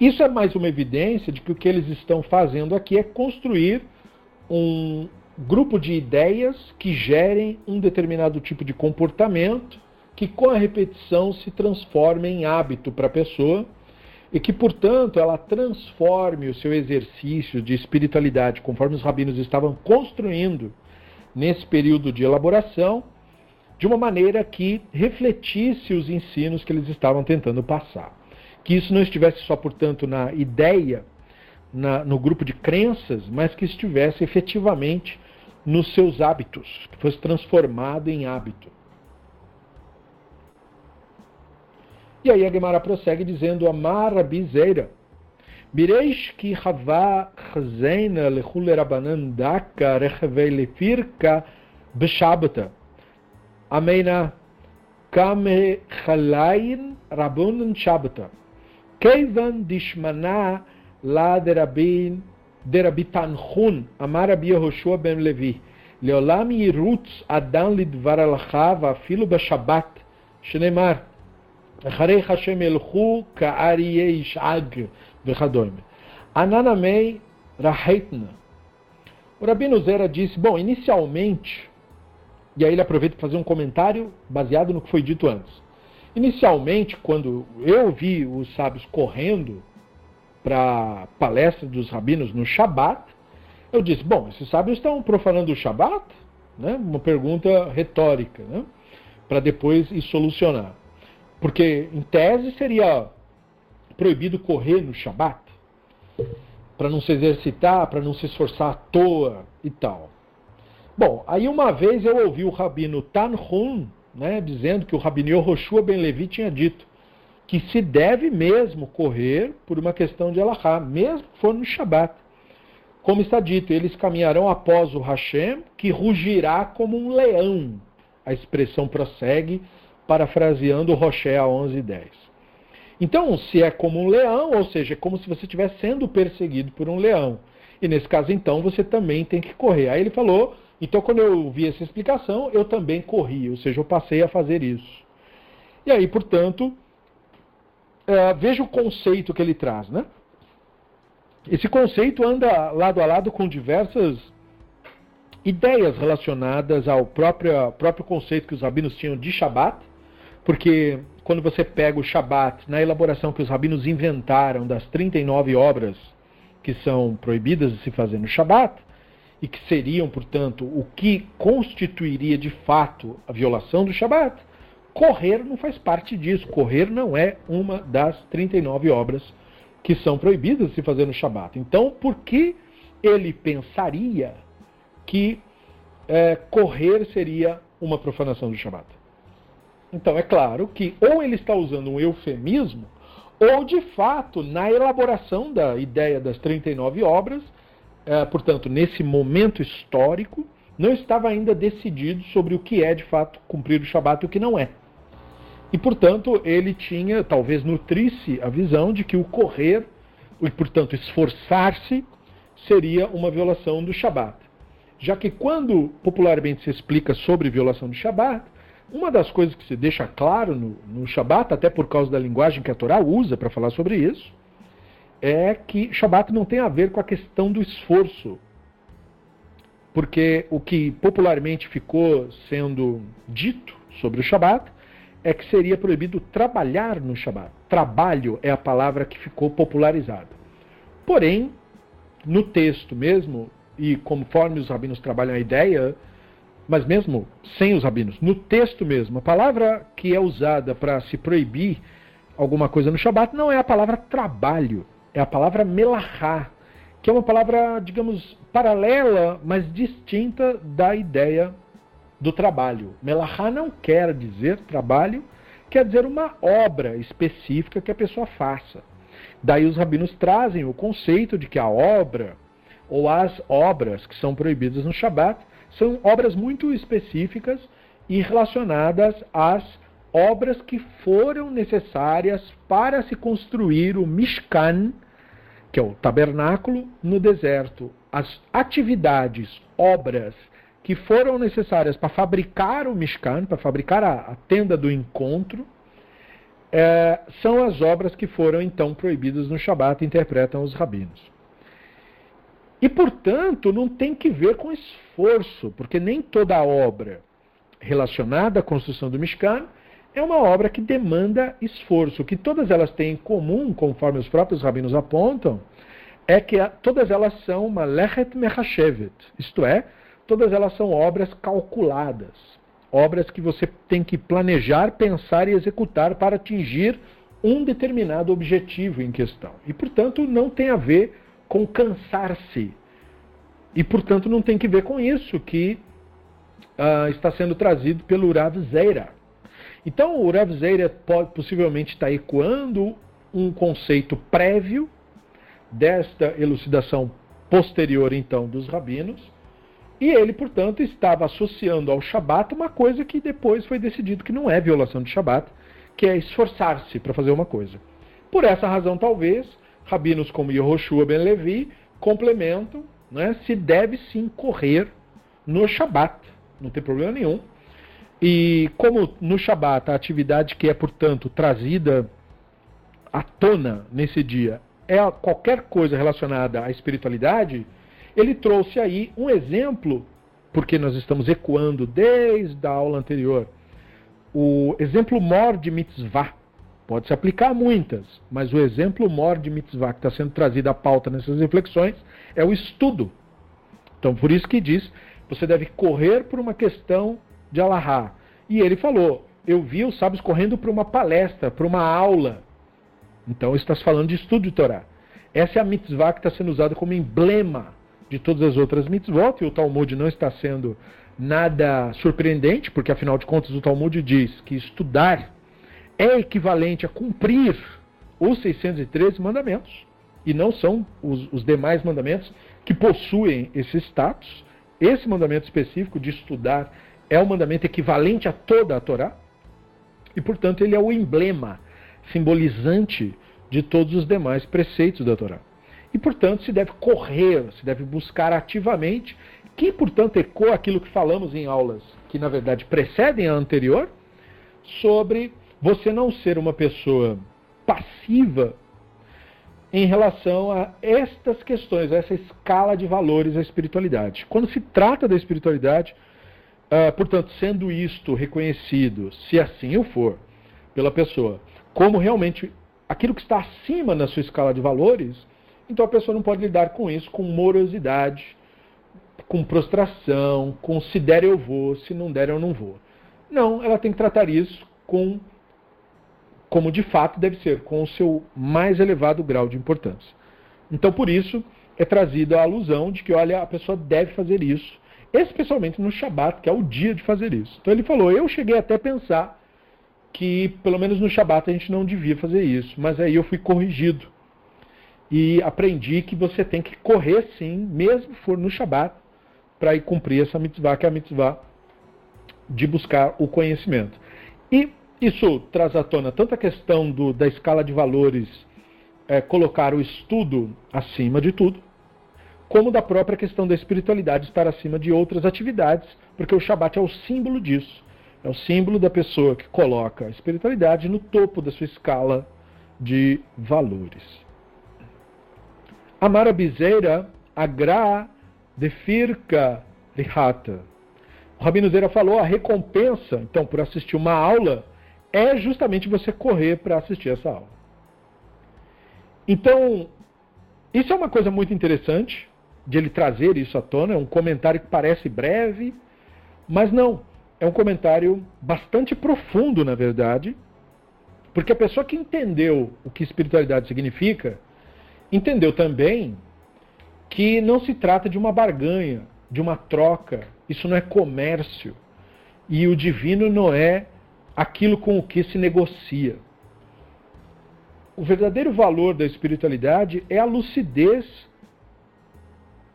Isso é mais uma evidência de que o que eles estão fazendo aqui é construir um grupo de ideias que gerem um determinado tipo de comportamento que com a repetição se transforme em hábito para a pessoa e que, portanto, ela transforme o seu exercício de espiritualidade, conforme os rabinos estavam construindo nesse período de elaboração, de uma maneira que refletisse os ensinos que eles estavam tentando passar. Que isso não estivesse só, portanto, na ideia, na, no grupo de crenças, mas que estivesse efetivamente nos seus hábitos, que fosse transformado em hábito. E aí a Gemara prossegue dizendo: Amar Rabizeira. Bireish ki hava chzeina lechul rabanan daka rechevei lefirka beshabata. Amena kame chalayin rabunan shabata. Keivan dishmana la derabin derabi tanchun amar Rabbi Yehoshua ben Levi. לעולם ירוץ אדם לדבר הלכה ואפילו בשבת, שנאמר, אחרי השם ילכו כאריה ישאג וכדומה. Ananamei Raheitna. O Rabino Zera disse, bom, inicialmente, e aí ele aproveita para fazer um comentário baseado no que foi dito antes. Inicialmente, quando eu vi os sábios correndo para a palestra dos rabinos no Shabat, Eu disse, bom, esses sábios estão profanando o Shabat? Né? Uma pergunta retórica, né? para depois ir solucionar. Porque, em tese, seria proibido correr no Shabat, para não se exercitar, para não se esforçar à toa e tal. Bom, aí uma vez eu ouvi o rabino Tanhun né, dizendo que o rabino Yehoshua Ben Levi tinha dito que se deve mesmo correr por uma questão de Allahá, mesmo que for no Shabat. Como está dito, eles caminharão após o Hashem, que rugirá como um leão. A expressão prossegue, parafraseando Roché a 11 e 10. Então, se é como um leão, ou seja, é como se você estivesse sendo perseguido por um leão. E nesse caso, então, você também tem que correr. Aí ele falou, então quando eu vi essa explicação, eu também corri, ou seja, eu passei a fazer isso. E aí, portanto, é, veja o conceito que ele traz, né? Esse conceito anda lado a lado com diversas ideias relacionadas ao próprio, próprio conceito que os rabinos tinham de Shabat, porque quando você pega o Shabat na elaboração que os rabinos inventaram das 39 obras que são proibidas de se fazer no Shabat, e que seriam, portanto, o que constituiria de fato a violação do Shabat, correr não faz parte disso. Correr não é uma das 39 obras que são proibidas de se fazer no Shabat. Então, por que ele pensaria que é, correr seria uma profanação do Shabat? Então, é claro que ou ele está usando um eufemismo, ou de fato, na elaboração da ideia das 39 obras, portanto, nesse momento histórico, não estava ainda decidido sobre o que é de fato cumprir o Shabat e o que não é. E, portanto, ele tinha, talvez nutrisse a visão de que o correr, e, portanto, esforçar-se, seria uma violação do Shabat. Já que quando popularmente se explica sobre violação do Shabat, uma das coisas que se deixa claro no, no Shabat, até por causa da linguagem que a Torá usa para falar sobre isso, é que Shabat não tem a ver com a questão do esforço. Porque o que popularmente ficou sendo dito sobre o Shabat é que seria proibido trabalhar no Shabat. Trabalho é a palavra que ficou popularizada. Porém, no texto mesmo, e conforme os rabinos trabalham a ideia, mas mesmo sem os rabinos, no texto mesmo, a palavra que é usada para se proibir alguma coisa no Shabat não é a palavra trabalho, é a palavra melahá, que é uma palavra, digamos, paralela, mas distinta da ideia do trabalho. Melahá não quer dizer trabalho, quer dizer uma obra específica que a pessoa faça. Daí os rabinos trazem o conceito de que a obra, ou as obras que são proibidas no Shabat, são obras muito específicas e relacionadas às obras que foram necessárias para se construir o Mishkan, que é o tabernáculo no deserto. As atividades, obras que foram necessárias para fabricar o Mishkan, para fabricar a, a tenda do encontro, é, são as obras que foram então proibidas no Shabat, interpretam os rabinos. E, portanto, não tem que ver com esforço, porque nem toda obra relacionada à construção do Mishkan é uma obra que demanda esforço. O que todas elas têm em comum, conforme os próprios rabinos apontam, é que todas elas são uma lechet mechashevet, isto é, todas elas são obras calculadas, obras que você tem que planejar, pensar e executar para atingir um determinado objetivo em questão. E, portanto, não tem a ver com cansar-se. E, portanto, não tem que ver com isso que uh, está sendo trazido pelo Rav Zeira. Então, o Rav Zeira pode, possivelmente está ecoando um conceito prévio desta elucidação posterior, então, dos rabinos, e ele, portanto, estava associando ao Shabat uma coisa que depois foi decidido que não é violação de Shabat, que é esforçar-se para fazer uma coisa. Por essa razão, talvez, rabinos como Yehoshua ben Levi complementam, né, se deve sim correr no Shabat, não tem problema nenhum. E como no Shabat a atividade que é, portanto, trazida à tona nesse dia é qualquer coisa relacionada à espiritualidade, ele trouxe aí um exemplo, porque nós estamos ecoando desde a aula anterior, o exemplo mor de mitzvah. Pode se aplicar a muitas, mas o exemplo mor de mitzvah que está sendo trazido à pauta nessas reflexões é o estudo. Então, por isso que diz, você deve correr por uma questão de Allahá. E ele falou, eu vi os sábios correndo para uma palestra, para uma aula. Então, está falando de estudo de Torá. Essa é a mitzvah que está sendo usada como emblema de todas as outras mitzvot, e o Talmud não está sendo nada surpreendente, porque afinal de contas o Talmud diz que estudar é equivalente a cumprir os 613 mandamentos, e não são os, os demais mandamentos que possuem esse status. Esse mandamento específico de estudar é o mandamento equivalente a toda a Torá, e portanto ele é o emblema simbolizante de todos os demais preceitos da Torá. E portanto se deve correr, se deve buscar ativamente, que portanto ecoa aquilo que falamos em aulas que na verdade precedem a anterior, sobre você não ser uma pessoa passiva em relação a estas questões, a essa escala de valores da espiritualidade. Quando se trata da espiritualidade, uh, portanto, sendo isto reconhecido, se assim o for, pela pessoa, como realmente aquilo que está acima na sua escala de valores, então a pessoa não pode lidar com isso com morosidade, com prostração, com se der eu vou, se não der eu não vou. Não, ela tem que tratar isso com como de fato deve ser, com o seu mais elevado grau de importância. Então, por isso, é trazida a alusão de que, olha, a pessoa deve fazer isso, especialmente no Shabat, que é o dia de fazer isso. Então, ele falou: eu cheguei até a pensar que, pelo menos no Shabat, a gente não devia fazer isso, mas aí eu fui corrigido e aprendi que você tem que correr sim, mesmo for no Shabat, para ir cumprir essa mitzvah, que é a mitzvah de buscar o conhecimento. E isso traz à tona tanto a questão do, da escala de valores, é, colocar o estudo acima de tudo, como da própria questão da espiritualidade estar acima de outras atividades, porque o Shabat é o símbolo disso. É o símbolo da pessoa que coloca a espiritualidade no topo da sua escala de valores. Amara Bizeira agra defirka lihata. O Rabino Zeira falou a recompensa, então, por assistir uma aula é justamente você correr para assistir essa aula. Então, isso é uma coisa muito interessante de ele trazer isso à tona. É um comentário que parece breve, mas não. É um comentário bastante profundo, na verdade, porque a pessoa que entendeu o que espiritualidade significa, entendeu também que não se trata de uma barganha, de uma troca. Isso não é comércio. E o divino não é aquilo com o que se negocia. O verdadeiro valor da espiritualidade é a lucidez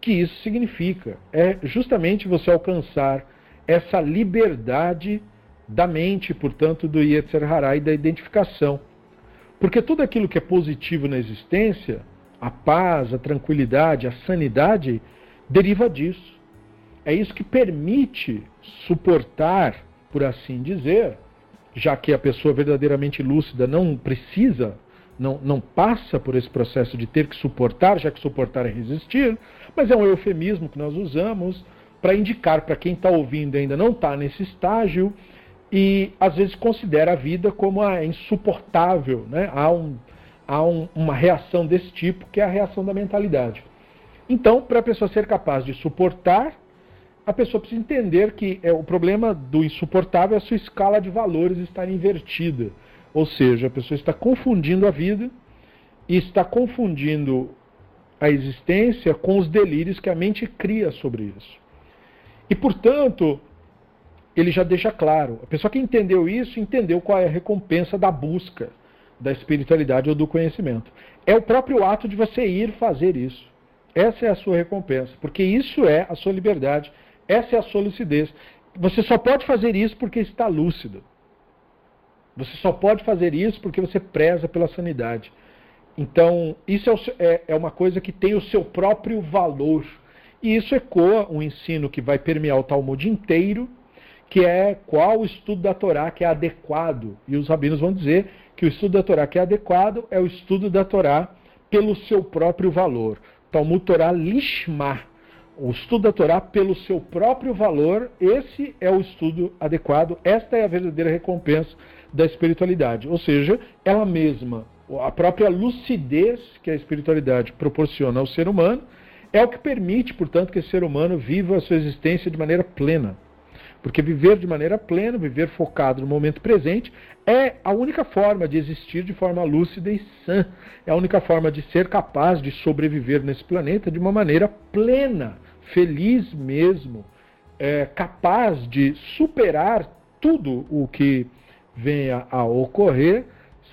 que isso significa. É justamente você alcançar essa liberdade da mente, portanto, do Yetzer Hará e da identificação. Porque tudo aquilo que é positivo na existência, a paz, a tranquilidade, a sanidade, deriva disso. É isso que permite suportar, por assim dizer, já que a pessoa verdadeiramente lúcida não precisa, não, não passa por esse processo de ter que suportar, já que suportar é resistir, mas é um eufemismo que nós usamos para indicar para quem está ouvindo e ainda não está nesse estágio e às vezes considera a vida como a insuportável. Né? Há, um, há um, uma reação desse tipo que é a reação da mentalidade. Então, para a pessoa ser capaz de suportar, a pessoa precisa entender que é, o problema do insuportável é a sua escala de valores estar invertida. Ou seja, a pessoa está confundindo a vida e está confundindo a existência com os delírios que a mente cria sobre isso. E, portanto, ele já deixa claro: a pessoa que entendeu isso, entendeu qual é a recompensa da busca da espiritualidade ou do conhecimento. É o próprio ato de você ir fazer isso. Essa é a sua recompensa, porque isso é a sua liberdade essa é a sua lucidez. Você só pode fazer isso porque está lúcido. Você só pode fazer isso porque você preza pela sanidade. Então, isso é, é, é uma coisa que tem o seu próprio valor. E isso ecoa um ensino que vai permear o Talmud inteiro, que é qual o estudo da Torá que é adequado. E os rabinos vão dizer que o estudo da Torá que é adequado é o estudo da Torá pelo seu próprio valor. Talmud Torá Lishma, o estudo da Torá pelo seu próprio valor, esse é o estudo adequado, esta é a verdadeira recompensa da espiritualidade. Ou seja, ela mesma, a própria lucidez que a espiritualidade proporciona ao ser humano, É o que permite, portanto, que esse ser humano viva a sua existência de maneira plena. Porque viver de maneira plena, viver focado no momento presente, é a única forma de existir de forma lúcida e sã. É a única forma de ser capaz de sobreviver nesse planeta de uma maneira plena, feliz mesmo, é, capaz de superar tudo o que venha a ocorrer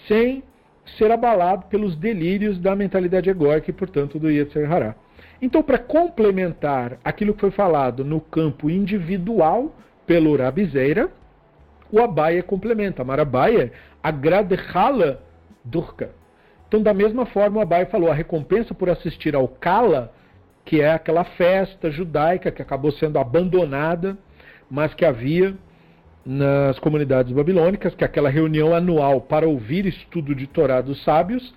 sem ser abalado pelos delírios da mentalidade egóica e, portanto, do Yetzer Hará. Então, para complementar aquilo que foi falado no campo individual pelo Rabizeira, o Abaia complementa. Marabaia agradechala durka. Então, da mesma forma, o Abaia falou: a recompensa por assistir ao Kala, que é aquela festa judaica que acabou sendo abandonada, mas que havia nas comunidades babilônicas, que é aquela reunião anual para ouvir estudo de Torá dos sábios,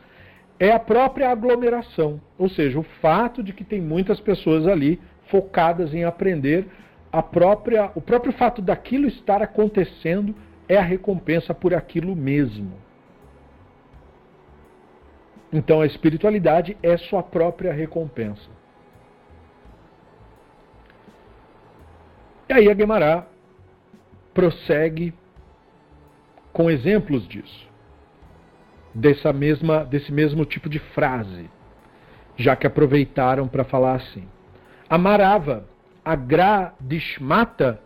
é a própria aglomeração, ou seja, o fato de que tem muitas pessoas ali focadas em aprender a própria, o próprio fato daquilo estar acontecendo é a recompensa por aquilo mesmo. Então a espiritualidade é sua própria recompensa. E aí a Guemará prossegue com exemplos disso, dessa mesma, desse mesmo tipo de frase, já que aproveitaram para falar assim. Amarava agradishmata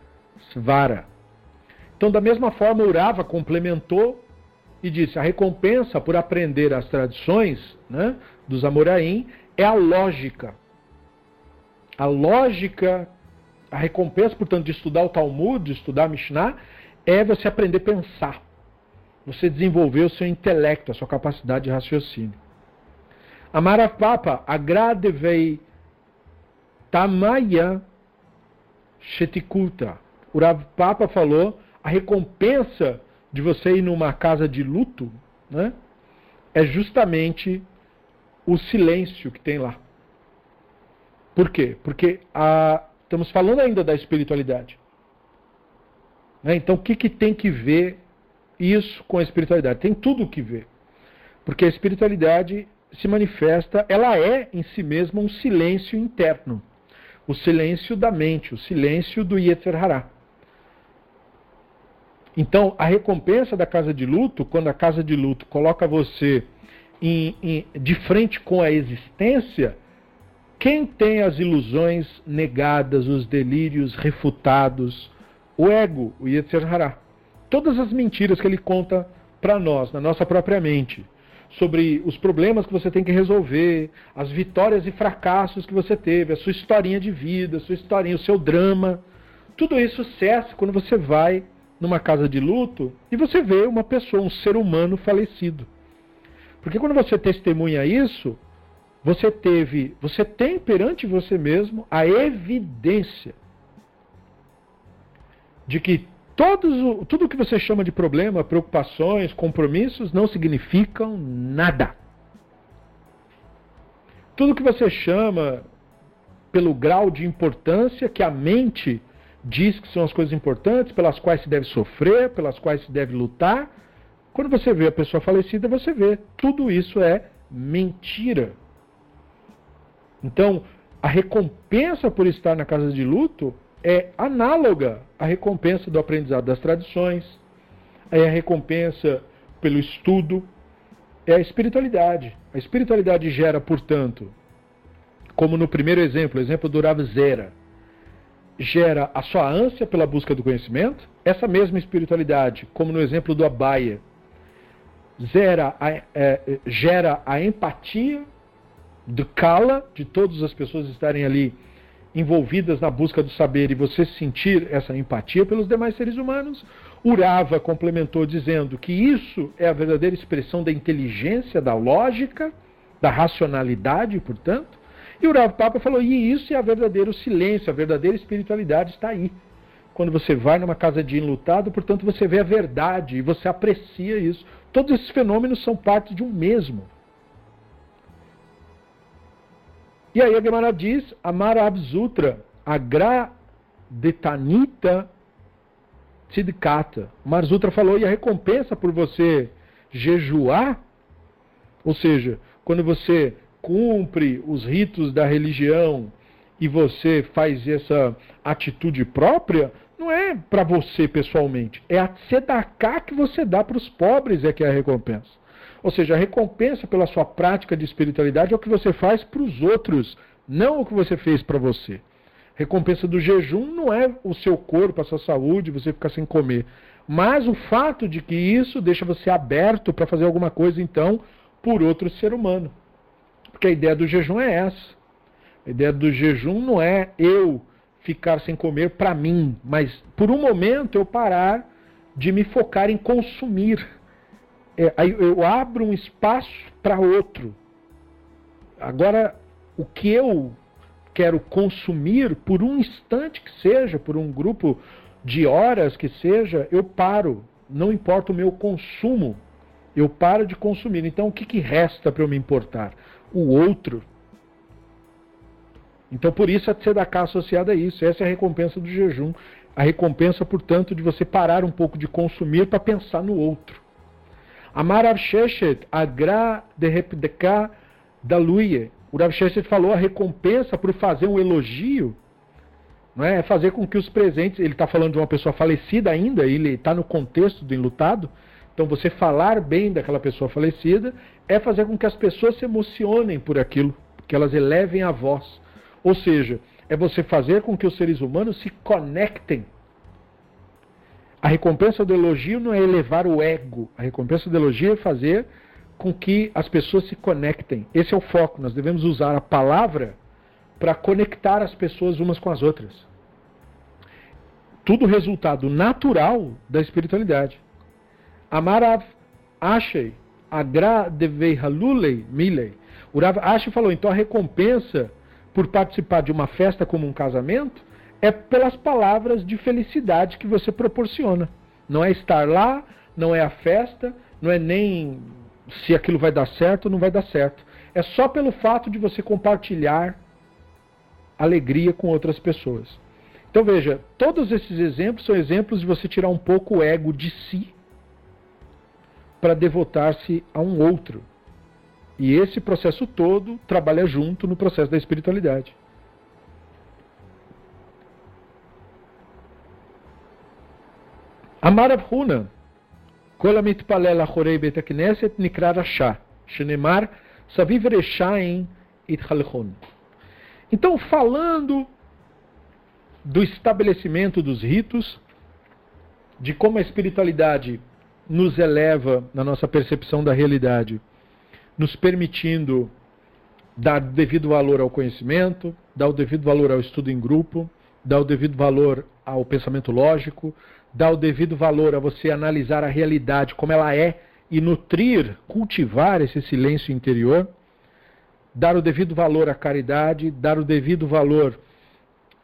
svara. Então, da mesma forma, Urava complementou e disse: a recompensa por aprender as tradições né, dos Amoraim é a lógica. A lógica, a recompensa, portanto, de estudar o Talmud, de estudar a Mishnah, é você aprender a pensar. Você desenvolver o seu intelecto, a sua capacidade de raciocínio. Amarapapa agradevei tamaya Shetikulta. O Rav Papa falou, a recompensa de você ir numa casa de luto né, é justamente o silêncio que tem lá. Por quê? Porque a, estamos falando ainda da espiritualidade. Né? Então, o que, que tem que ver isso com a espiritualidade? Tem tudo o que ver. Porque a espiritualidade se manifesta, ela é em si mesma um silêncio interno o silêncio da mente, o silêncio do Yetzer Hará. Então, a recompensa da casa de luto, quando a casa de luto coloca você em, em, de frente com a existência, quem tem as ilusões negadas, os delírios refutados? O ego, o Yetzer Hará. Todas as mentiras que ele conta para nós, na nossa própria mente sobre os problemas que você tem que resolver, as vitórias e fracassos que você teve, a sua historinha de vida, a sua historinha, o seu drama. Tudo isso cessa quando você vai numa casa de luto e você vê uma pessoa, um ser humano falecido. Porque quando você testemunha isso, você teve, você tem perante você mesmo a evidência de que Todos, tudo que você chama de problema, preocupações, compromissos, não significam nada. Tudo que você chama pelo grau de importância que a mente diz que são as coisas importantes, pelas quais se deve sofrer, pelas quais se deve lutar, quando você vê a pessoa falecida, você vê. Tudo isso é mentira. Então, a recompensa por estar na casa de luto é análoga à recompensa do aprendizado das tradições, é a recompensa pelo estudo, é a espiritualidade. A espiritualidade gera, portanto, como no primeiro exemplo, o exemplo do Rav Zera, gera a sua ânsia pela busca do conhecimento, essa mesma espiritualidade, como no exemplo do Abaya, gera a, é, gera a empatia do Kala, de todas as pessoas estarem ali envolvidas na busca do saber e você sentir essa empatia pelos demais seres humanos. Urava complementou dizendo que isso é a verdadeira expressão da inteligência, da lógica, da racionalidade, portanto. E o Rav Papa falou: e isso é o verdadeiro silêncio, a verdadeira espiritualidade está aí. Quando você vai numa casa de enlutado, portanto, você vê a verdade e você aprecia isso. Todos esses fenômenos são parte de um mesmo. E aí a Gemara diz, Amar Abzutra, agradetanita tzidkata. Marzutra falou, e a recompensa por você jejuar, ou seja, quando você cumpre os ritos da religião e você faz essa atitude própria, não é para você pessoalmente, é a tzedakah que você dá para os pobres é que é a recompensa. Ou seja, a recompensa pela sua prática de espiritualidade é o que você faz para os outros, não o que você fez para você. Recompensa do jejum não é o seu corpo, a sua saúde, você ficar sem comer. Mas o fato de que isso deixa você aberto para fazer alguma coisa, então, por outro ser humano. Porque a ideia do jejum é essa. A ideia do jejum não é eu ficar sem comer para mim, mas por um momento eu parar de me focar em consumir. É, eu abro um espaço para outro. Agora, o que eu quero consumir, por um instante que seja, por um grupo de horas que seja, eu paro. Não importa o meu consumo, eu paro de consumir. Então, o que, que resta para eu me importar? O outro. Então, por isso a tzedakah associada a isso. Essa é a recompensa do jejum. A recompensa, portanto, de você parar um pouco de consumir para pensar no outro. Amar Rav Sheshet, agra de repdeka da luie. O Rav Sheshet falou a recompensa por fazer um elogio, não é? é fazer com que os presentes, ele está falando de uma pessoa falecida ainda, ele está no contexto do enlutado, então você falar bem daquela pessoa falecida é fazer com que as pessoas se emocionem por aquilo, que elas elevem a voz. Ou seja, é você fazer com que os seres humanos se conectem. A recompensa do elogio não é elevar o ego. A recompensa do elogio é fazer com que as pessoas se conectem. Esse é o foco. Nós devemos usar a palavra para conectar as pessoas umas com as outras. Tudo resultado natural da espiritualidade. Amarav Ashei, Agra Devei Halulei Milei. O Rav Ashei falou, então a recompensa por participar de uma festa como um casamento é pelas palavras de felicidade que você proporciona. Não é estar lá, não é a festa, não é nem se aquilo vai dar certo ou não vai dar certo. É só pelo fato de você compartilhar alegria com outras pessoas. Então veja, todos esses exemplos são exemplos de você tirar um pouco o ego de si para devotar-se a um outro. E esse processo todo trabalha junto no processo da espiritualidade. Amar Abhuna, כל המתפלל אחורי בית הכנסת נקרא רשע, שנאמר סביב רשעים יתחלכון. Então, falando do estabelecimento dos ritos, de como a espiritualidade nos eleva na nossa percepção da realidade, nos permitindo dar devido valor ao conhecimento, dar o devido valor ao estudo em grupo, dar o devido valor ao pensamento lógico, dar o devido valor a você analisar a realidade como ela é e nutrir, cultivar esse silêncio interior, dar o devido valor à caridade, dar o devido valor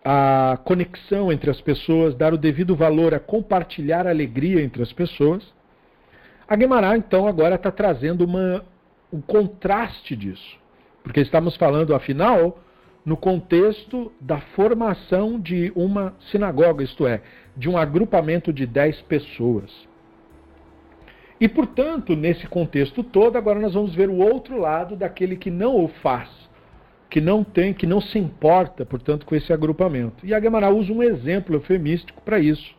à conexão entre as pessoas, dar o devido valor a compartilhar alegria entre as pessoas. A Guimarães, então, agora está trazendo uma, um contraste disso. Porque estamos falando, afinal, no contexto da formação de uma sinagoga, isto é, de um agrupamento de dez pessoas. E, portanto, nesse contexto todo, agora nós vamos ver o outro lado daquele que não o faz, que não tem, que não se importa, portanto, com esse agrupamento. E a Gemara usa um exemplo eufemístico para isso.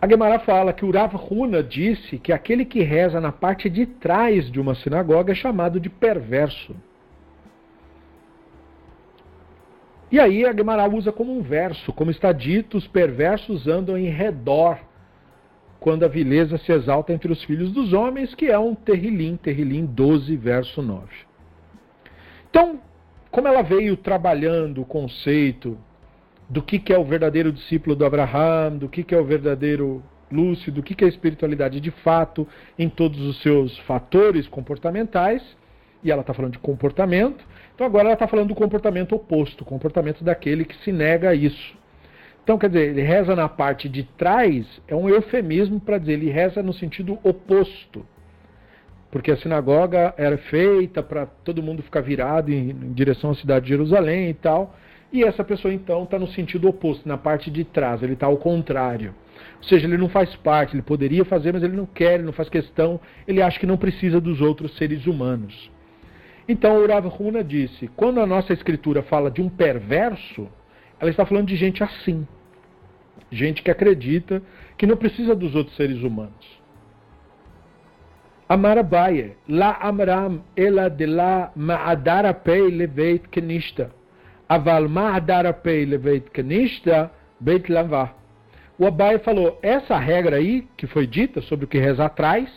A Gemara fala que o Rav Huna disse que aquele que reza na parte de trás de uma sinagoga é chamado de perverso. E aí a Gemara usa como um verso, como está dito, os perversos andam em redor quando a vileza se exalta entre os filhos dos homens, que é um terrilim, terrilim 12, verso 9. Então, como ela veio trabalhando o conceito do que, que é o verdadeiro discípulo do Abraham, do que, que é o verdadeiro lúcido, do que, que é a espiritualidade de fato, em todos os seus fatores comportamentais, e ela está falando de comportamento, então agora ela está falando do comportamento oposto, comportamento daquele que se nega a isso. Então, quer dizer, ele reza na parte de trás, é um eufemismo para dizer, ele reza no sentido oposto. Porque a sinagoga era feita para todo mundo ficar virado em, em direção à cidade de Jerusalém e tal. E essa pessoa então está no sentido oposto, na parte de trás, ele está ao contrário. Ou seja, ele não faz parte, ele poderia fazer, mas ele não quer, ele não faz questão, ele acha que não precisa dos outros seres humanos. Então o Rav Huna disse: quando a nossa escritura fala de um perverso, ela está falando de gente assim. Gente que acredita que não precisa dos outros seres humanos. Amarabaye, la amram ela de la ma'adara pei leveit kenista. Aval ma'adara pei leveit kenista, beit lavá. O Abai falou, essa regra aí, que foi dita sobre o que reza atrás,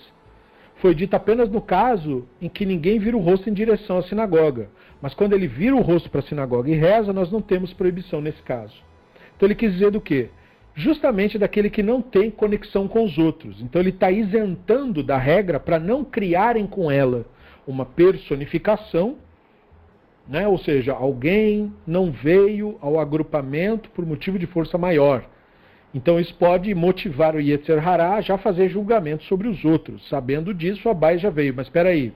foi dita apenas no caso em que ninguém vira o rosto em direção à sinagoga. Mas quando ele vira o rosto para a sinagoga e reza, nós não temos proibição nesse caso. Então ele quis dizer do quê? justamente daquele que não tem conexão com os outros. Então ele está isentando da regra para não criarem com ela uma personificação, né? ou seja, alguém não veio ao agrupamento por motivo de força maior. Então isso pode motivar o Yetzer Hará a já fazer julgamento sobre os outros. Sabendo disso, Abai já veio. Mas espera aí.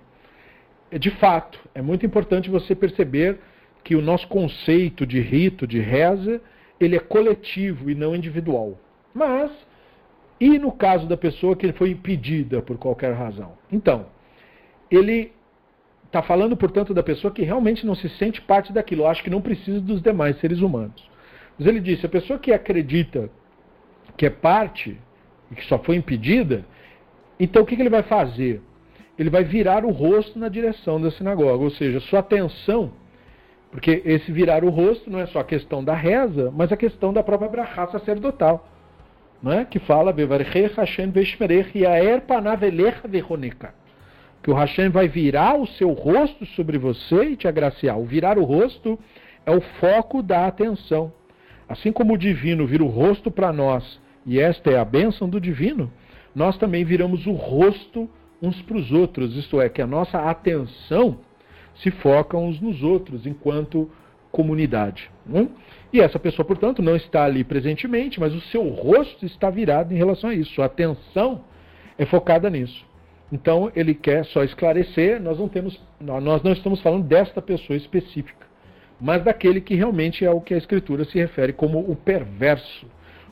De fato, é muito importante você perceber que o nosso conceito de rito, de reza, ele é coletivo e não individual. Mas, e no caso da pessoa que foi impedida por qualquer razão? Então, ele está falando, portanto, da pessoa que realmente não se sente parte daquilo, acho que não precisa dos demais seres humanos. Mas ele disse: a pessoa que acredita que é parte e que só foi impedida, então o que, que ele vai fazer? Ele vai virar o rosto na direção da sinagoga, ou seja, sua atenção porque esse virar o rosto não é só a questão da reza, mas a questão da própria brachá sacerdotal. Não é? Que fala, que o Hashem vai virar o seu rosto sobre você e te agraciar. O virar o rosto é o foco da atenção. Assim como o divino vira o rosto para nós, e esta é a bênção do divino, nós também viramos o rosto uns para os outros, isto é, que a nossa atenção se focam uns nos outros enquanto comunidade. Né? E essa pessoa, portanto, não está ali presentemente, mas o seu rosto está virado em relação a isso, a atenção é focada nisso. Então ele quer só esclarecer, nós não temos, nós não estamos falando desta pessoa específica, mas daquele que realmente é o que a escritura se refere como o perverso,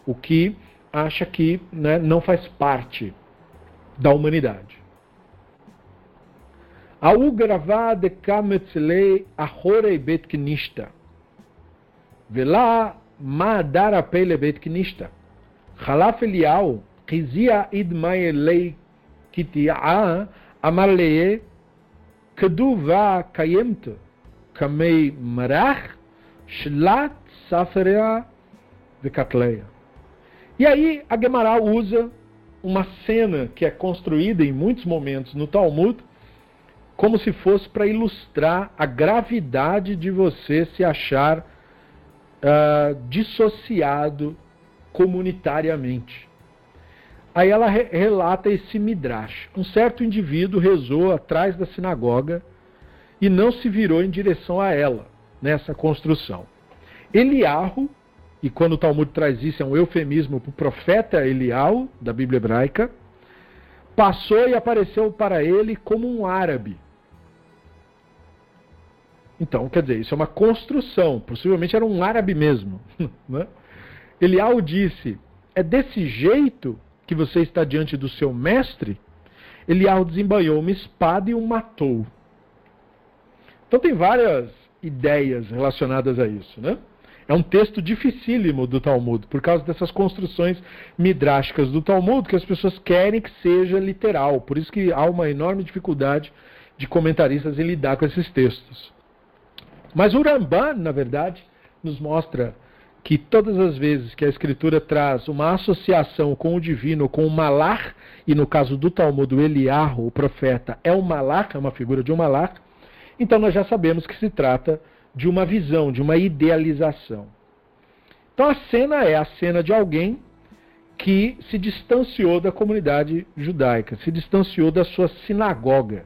o que acha que né, não faz parte da humanidade. ההוא גרבה דקם אצלי אחורי בית כנישתא, ולה מה דר הפה לבית כנישתא. חלף אליהו, חזיה אידמי אלי כתיעה, אמר לי, כדובה קיימת, כמי מרח, שלט ספריה וקטליה. E aí a Gemara usa uma cena que é construída em muitos momentos no Talmud, como se fosse para ilustrar a gravidade de você se achar uh, dissociado comunitariamente. Aí ela re relata esse midrash. Um certo indivíduo rezou atrás da sinagoga e não se virou em direção a ela nessa construção. Eliarro, e quando o Talmud traz isso, é um eufemismo para o profeta Elial, da Bíblia hebraica, passou e apareceu para ele como um árabe então, quer dizer, isso é uma construção. Possivelmente era um árabe mesmo. Né? Elial disse: É desse jeito que você está diante do seu mestre? Elial desembanhou uma espada e o matou. Então, tem várias ideias relacionadas a isso. Né? É um texto dificílimo do Talmud, por causa dessas construções midráshicas do Talmud, que as pessoas querem que seja literal. Por isso que há uma enorme dificuldade de comentaristas em lidar com esses textos. Mas o Ramban, na verdade, nos mostra que todas as vezes que a Escritura traz uma associação com o divino, com o malar, e no caso do Talmud, o Eliarro, o profeta, é um malar, é uma figura de um malar, então nós já sabemos que se trata de uma visão, de uma idealização. Então a cena é a cena de alguém que se distanciou da comunidade judaica, se distanciou da sua sinagoga.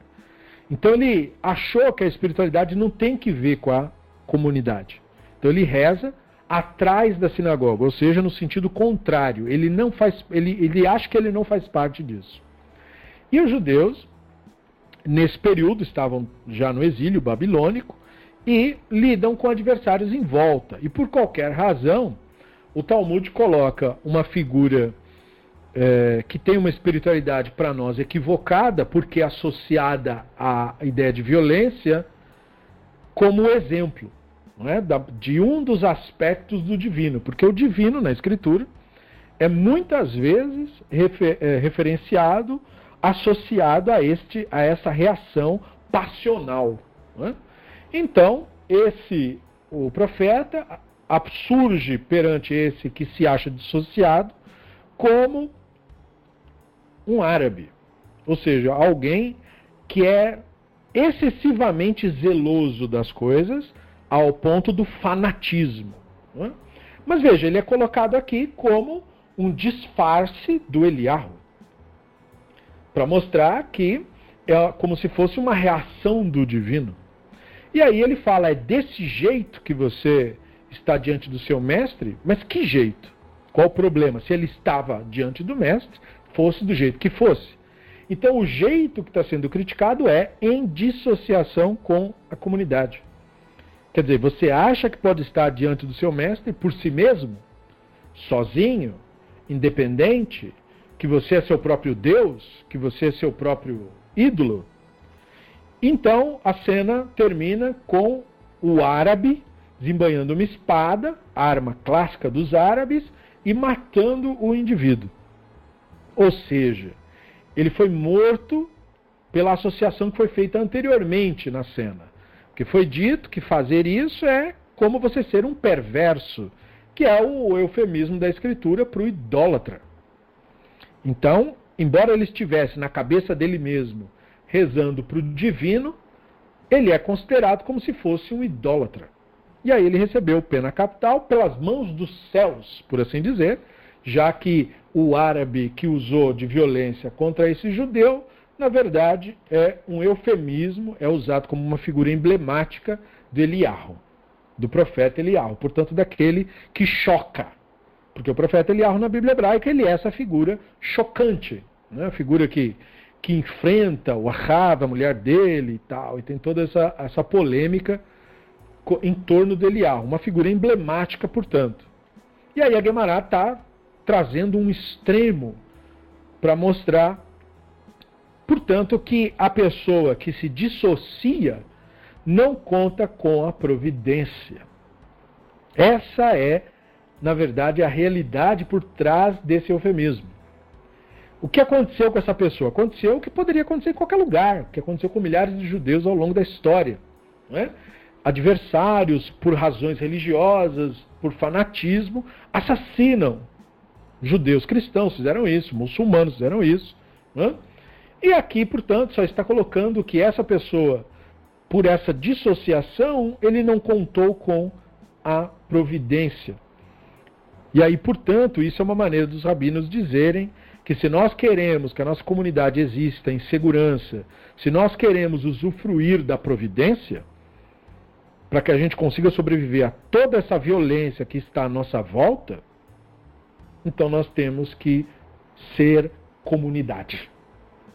Então ele achou que a espiritualidade não tem que ver com a comunidade. Então ele reza atrás da sinagoga, ou seja, no sentido contrário. Ele não faz, ele, ele acha que ele não faz parte disso. E os judeus, nesse período, estavam já no exílio babilônico e lidam com adversários em volta. E por qualquer razão, o Talmud coloca uma figura é, que tem uma espiritualidade para nós equivocada, porque é associada à ideia de violência, como exemplo é? de um dos aspectos do divino, porque o divino na Escritura é muitas vezes refer, é, referenciado, associado a, este, a essa reação passional. É? Então, esse o profeta surge perante esse que se acha dissociado como um árabe, ou seja, alguém que é excessivamente zeloso das coisas ao ponto do fanatismo. É? Mas veja, ele é colocado aqui como um disfarce do Eliarro, para mostrar que é como se fosse uma reação do divino. E aí ele fala: é desse jeito que você está diante do seu mestre? Mas que jeito? Qual o problema? Se ele estava diante do mestre, fosse do jeito que fosse. Então, o jeito que está sendo criticado é em dissociação com a comunidade. Quer dizer, você acha que pode estar diante do seu mestre por si mesmo, sozinho, independente, que você é seu próprio Deus, que você é seu próprio ídolo? Então, a cena termina com o árabe desembanhando uma espada, arma clássica dos árabes, e matando o indivíduo. Ou seja, ele foi morto pela associação que foi feita anteriormente na cena. Porque foi dito que fazer isso é como você ser um perverso, que é o eufemismo da escritura para o idólatra. Então, embora ele estivesse na cabeça dele mesmo rezando para o divino, ele é considerado como se fosse um idólatra. E aí ele recebeu pena capital pelas mãos dos céus, por assim dizer, já que o árabe que usou de violência contra esse judeu, na verdade, é um eufemismo, é usado como uma figura emblemática de Eliarro, do profeta Eliarro, portanto, daquele que choca. Porque o profeta Eliarro na Bíblia hebraica, ele é essa figura chocante, né? a figura que, que enfrenta o Ahab, a mulher dele e tal, e tem toda essa, essa polêmica em torno de Eliarro, uma figura emblemática, portanto. E aí a Guemará está trazendo um extremo para mostrar, portanto, que a pessoa que se dissocia não conta com a providência. Essa é, na verdade, a realidade por trás desse eufemismo. O que aconteceu com essa pessoa? Aconteceu o que poderia acontecer em qualquer lugar, o que aconteceu com milhares de judeus ao longo da história. Não é? Adversários, por razões religiosas, por fanatismo, assassinam Judeus cristãos fizeram isso, muçulmanos fizeram isso. Né? E aqui, portanto, só está colocando que essa pessoa, por essa dissociação, ele não contou com a providência. E aí, portanto, isso é uma maneira dos rabinos dizerem que se nós queremos que a nossa comunidade exista em segurança, se nós queremos usufruir da providência, para que a gente consiga sobreviver a toda essa violência que está à nossa volta, então nós temos que ser comunidade.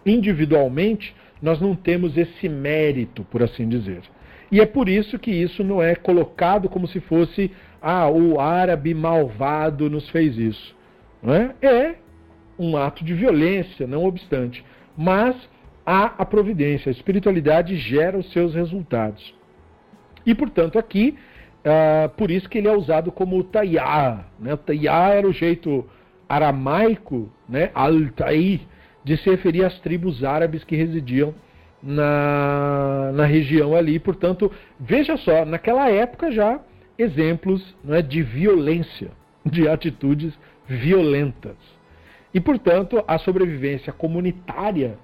Individualmente, nós não temos esse mérito, por assim dizer. E é por isso que isso não é colocado como se fosse, ah, o árabe malvado nos fez isso. Não é? é um ato de violência, não obstante. Mas há a providência, a espiritualidade gera os seus resultados. E, portanto, aqui Uh, por isso que ele é usado como Tayá. Né? O era o jeito aramaico, né? Al-Tai, de se referir às tribos árabes que residiam na, na região ali. Portanto, veja só, naquela época já exemplos né, de violência, de atitudes violentas. E, portanto, a sobrevivência comunitária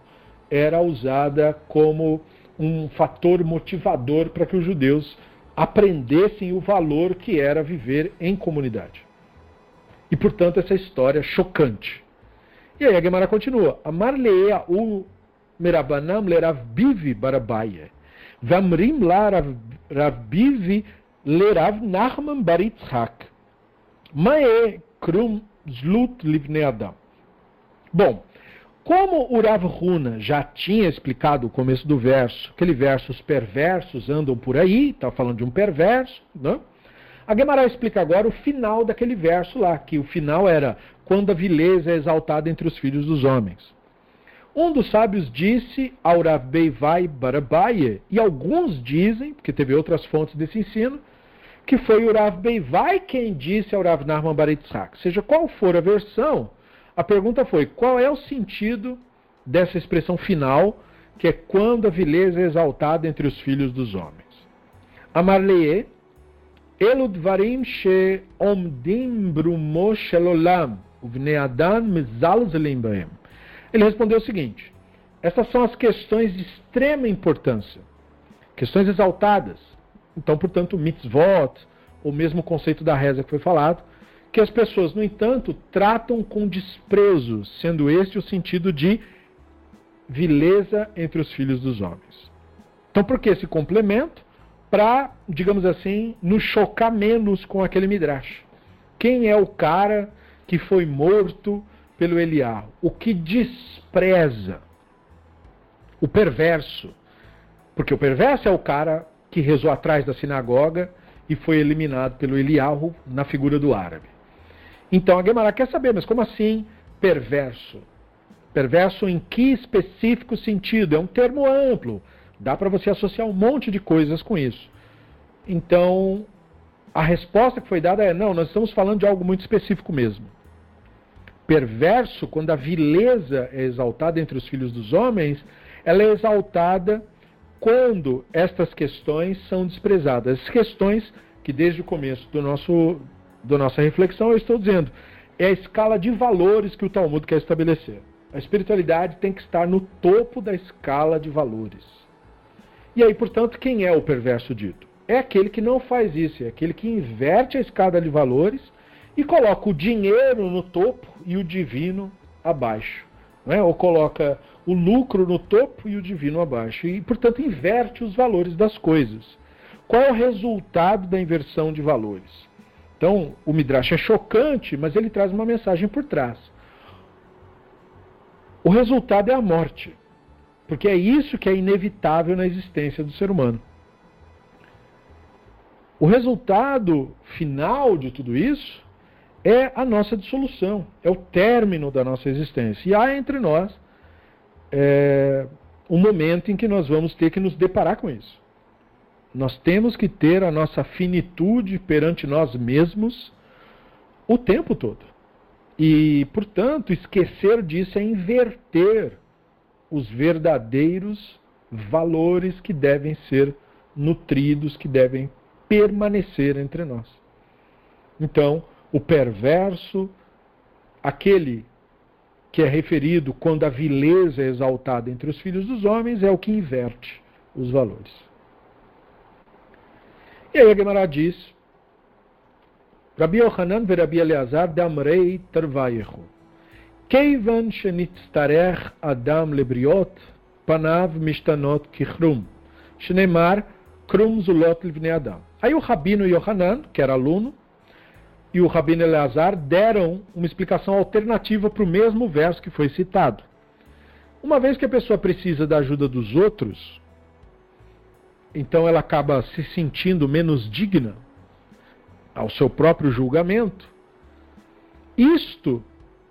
era usada como um fator motivador para que os judeus aprendessem o valor que era viver em comunidade. E, portanto, essa história chocante. E aí a Gemara continua. Amar leia u merabanam le ravbivi barabaye. Vamrim la ravbivi le rav Nachman baritzhak. Mae krum zlut livne adam. Bom, como o Rav Huna já tinha explicado o começo do verso, aquele verso, os perversos andam por aí, está falando de um perverso, né? a Gemara explica agora o final daquele verso lá, que o final era quando a vileza é exaltada entre os filhos dos homens. Um dos sábios disse ao Rav Beivai Barabaye, e alguns dizem, porque teve outras fontes desse ensino, que foi o Rav Beivai quem disse ao Rav Narman Baritzhak. Seja qual for a versão, a pergunta foi: qual é o sentido dessa expressão final, que é quando a vileza é exaltada entre os filhos dos homens? Amarlee, eludvarim she omdim brumo shelolam, uvne adam mezalzelim baem. Ele respondeu o seguinte: essas são as questões de extrema importância, questões exaltadas. Então, portanto, mitzvot, ou mesmo o conceito da reza que foi falado, que as pessoas, no entanto, tratam com desprezo, sendo este o sentido de vileza entre os filhos dos homens. Então, por que esse complemento? Para, digamos assim, nos chocar menos com aquele midrash. Quem é o cara que foi morto pelo Eliar, o que despreza o perverso, porque o perverso é o cara que rezou atrás da sinagoga e foi eliminado pelo Eliarro na figura do árabe. Então a Gemara quer saber, mas como assim perverso? Perverso em que específico sentido? É um termo amplo. Dá para você associar um monte de coisas com isso. Então, a resposta que foi dada é: não, nós estamos falando de algo muito específico mesmo perverso, quando a vileza é exaltada entre os filhos dos homens, ela é exaltada quando estas questões são desprezadas. As questões que desde o começo do nosso da nossa reflexão eu estou dizendo, é a escala de valores que o Talmud quer estabelecer. A espiritualidade tem que estar no topo da escala de valores. E aí, portanto, quem é o perverso dito? É aquele que não faz isso, é aquele que inverte a escala de valores e coloca o dinheiro no topo e o divino abaixo. Né? Ou coloca o lucro no topo e o divino abaixo. E, portanto, inverte os valores das coisas. Qual é o resultado da inversão de valores? Então, o Midrash é chocante, mas ele traz uma mensagem por trás. O resultado é a morte. Porque é isso que é inevitável na existência do ser humano. O resultado final de tudo isso é a nossa dissolução, é o término da nossa existência. E há entre nós é, um momento em que nós vamos ter que nos deparar com isso. Nós temos que ter a nossa finitude perante nós mesmos o tempo todo. E, portanto, esquecer disso é inverter os verdadeiros valores que devem ser nutridos, que devem permanecer entre nós. Então, o perverso, aquele que é referido quando a vileza é exaltada entre os filhos dos homens, é o que inverte os valores. E aí a Gemara diz, Rabi Yohanan ve Rabi Eleazar damrei tervayechu. Keivan shenitztarech adam lebriot, panav mishtanot kichrum. Shneimar krum zulot livnei adam. Aí o Rabino Yohanan, que era aluno, e o Rabino Eleazar deram uma explicação alternativa para o mesmo verso que foi citado. Uma vez que a pessoa precisa da ajuda dos outros, então ela acaba se sentindo menos digna ao seu próprio julgamento. Isto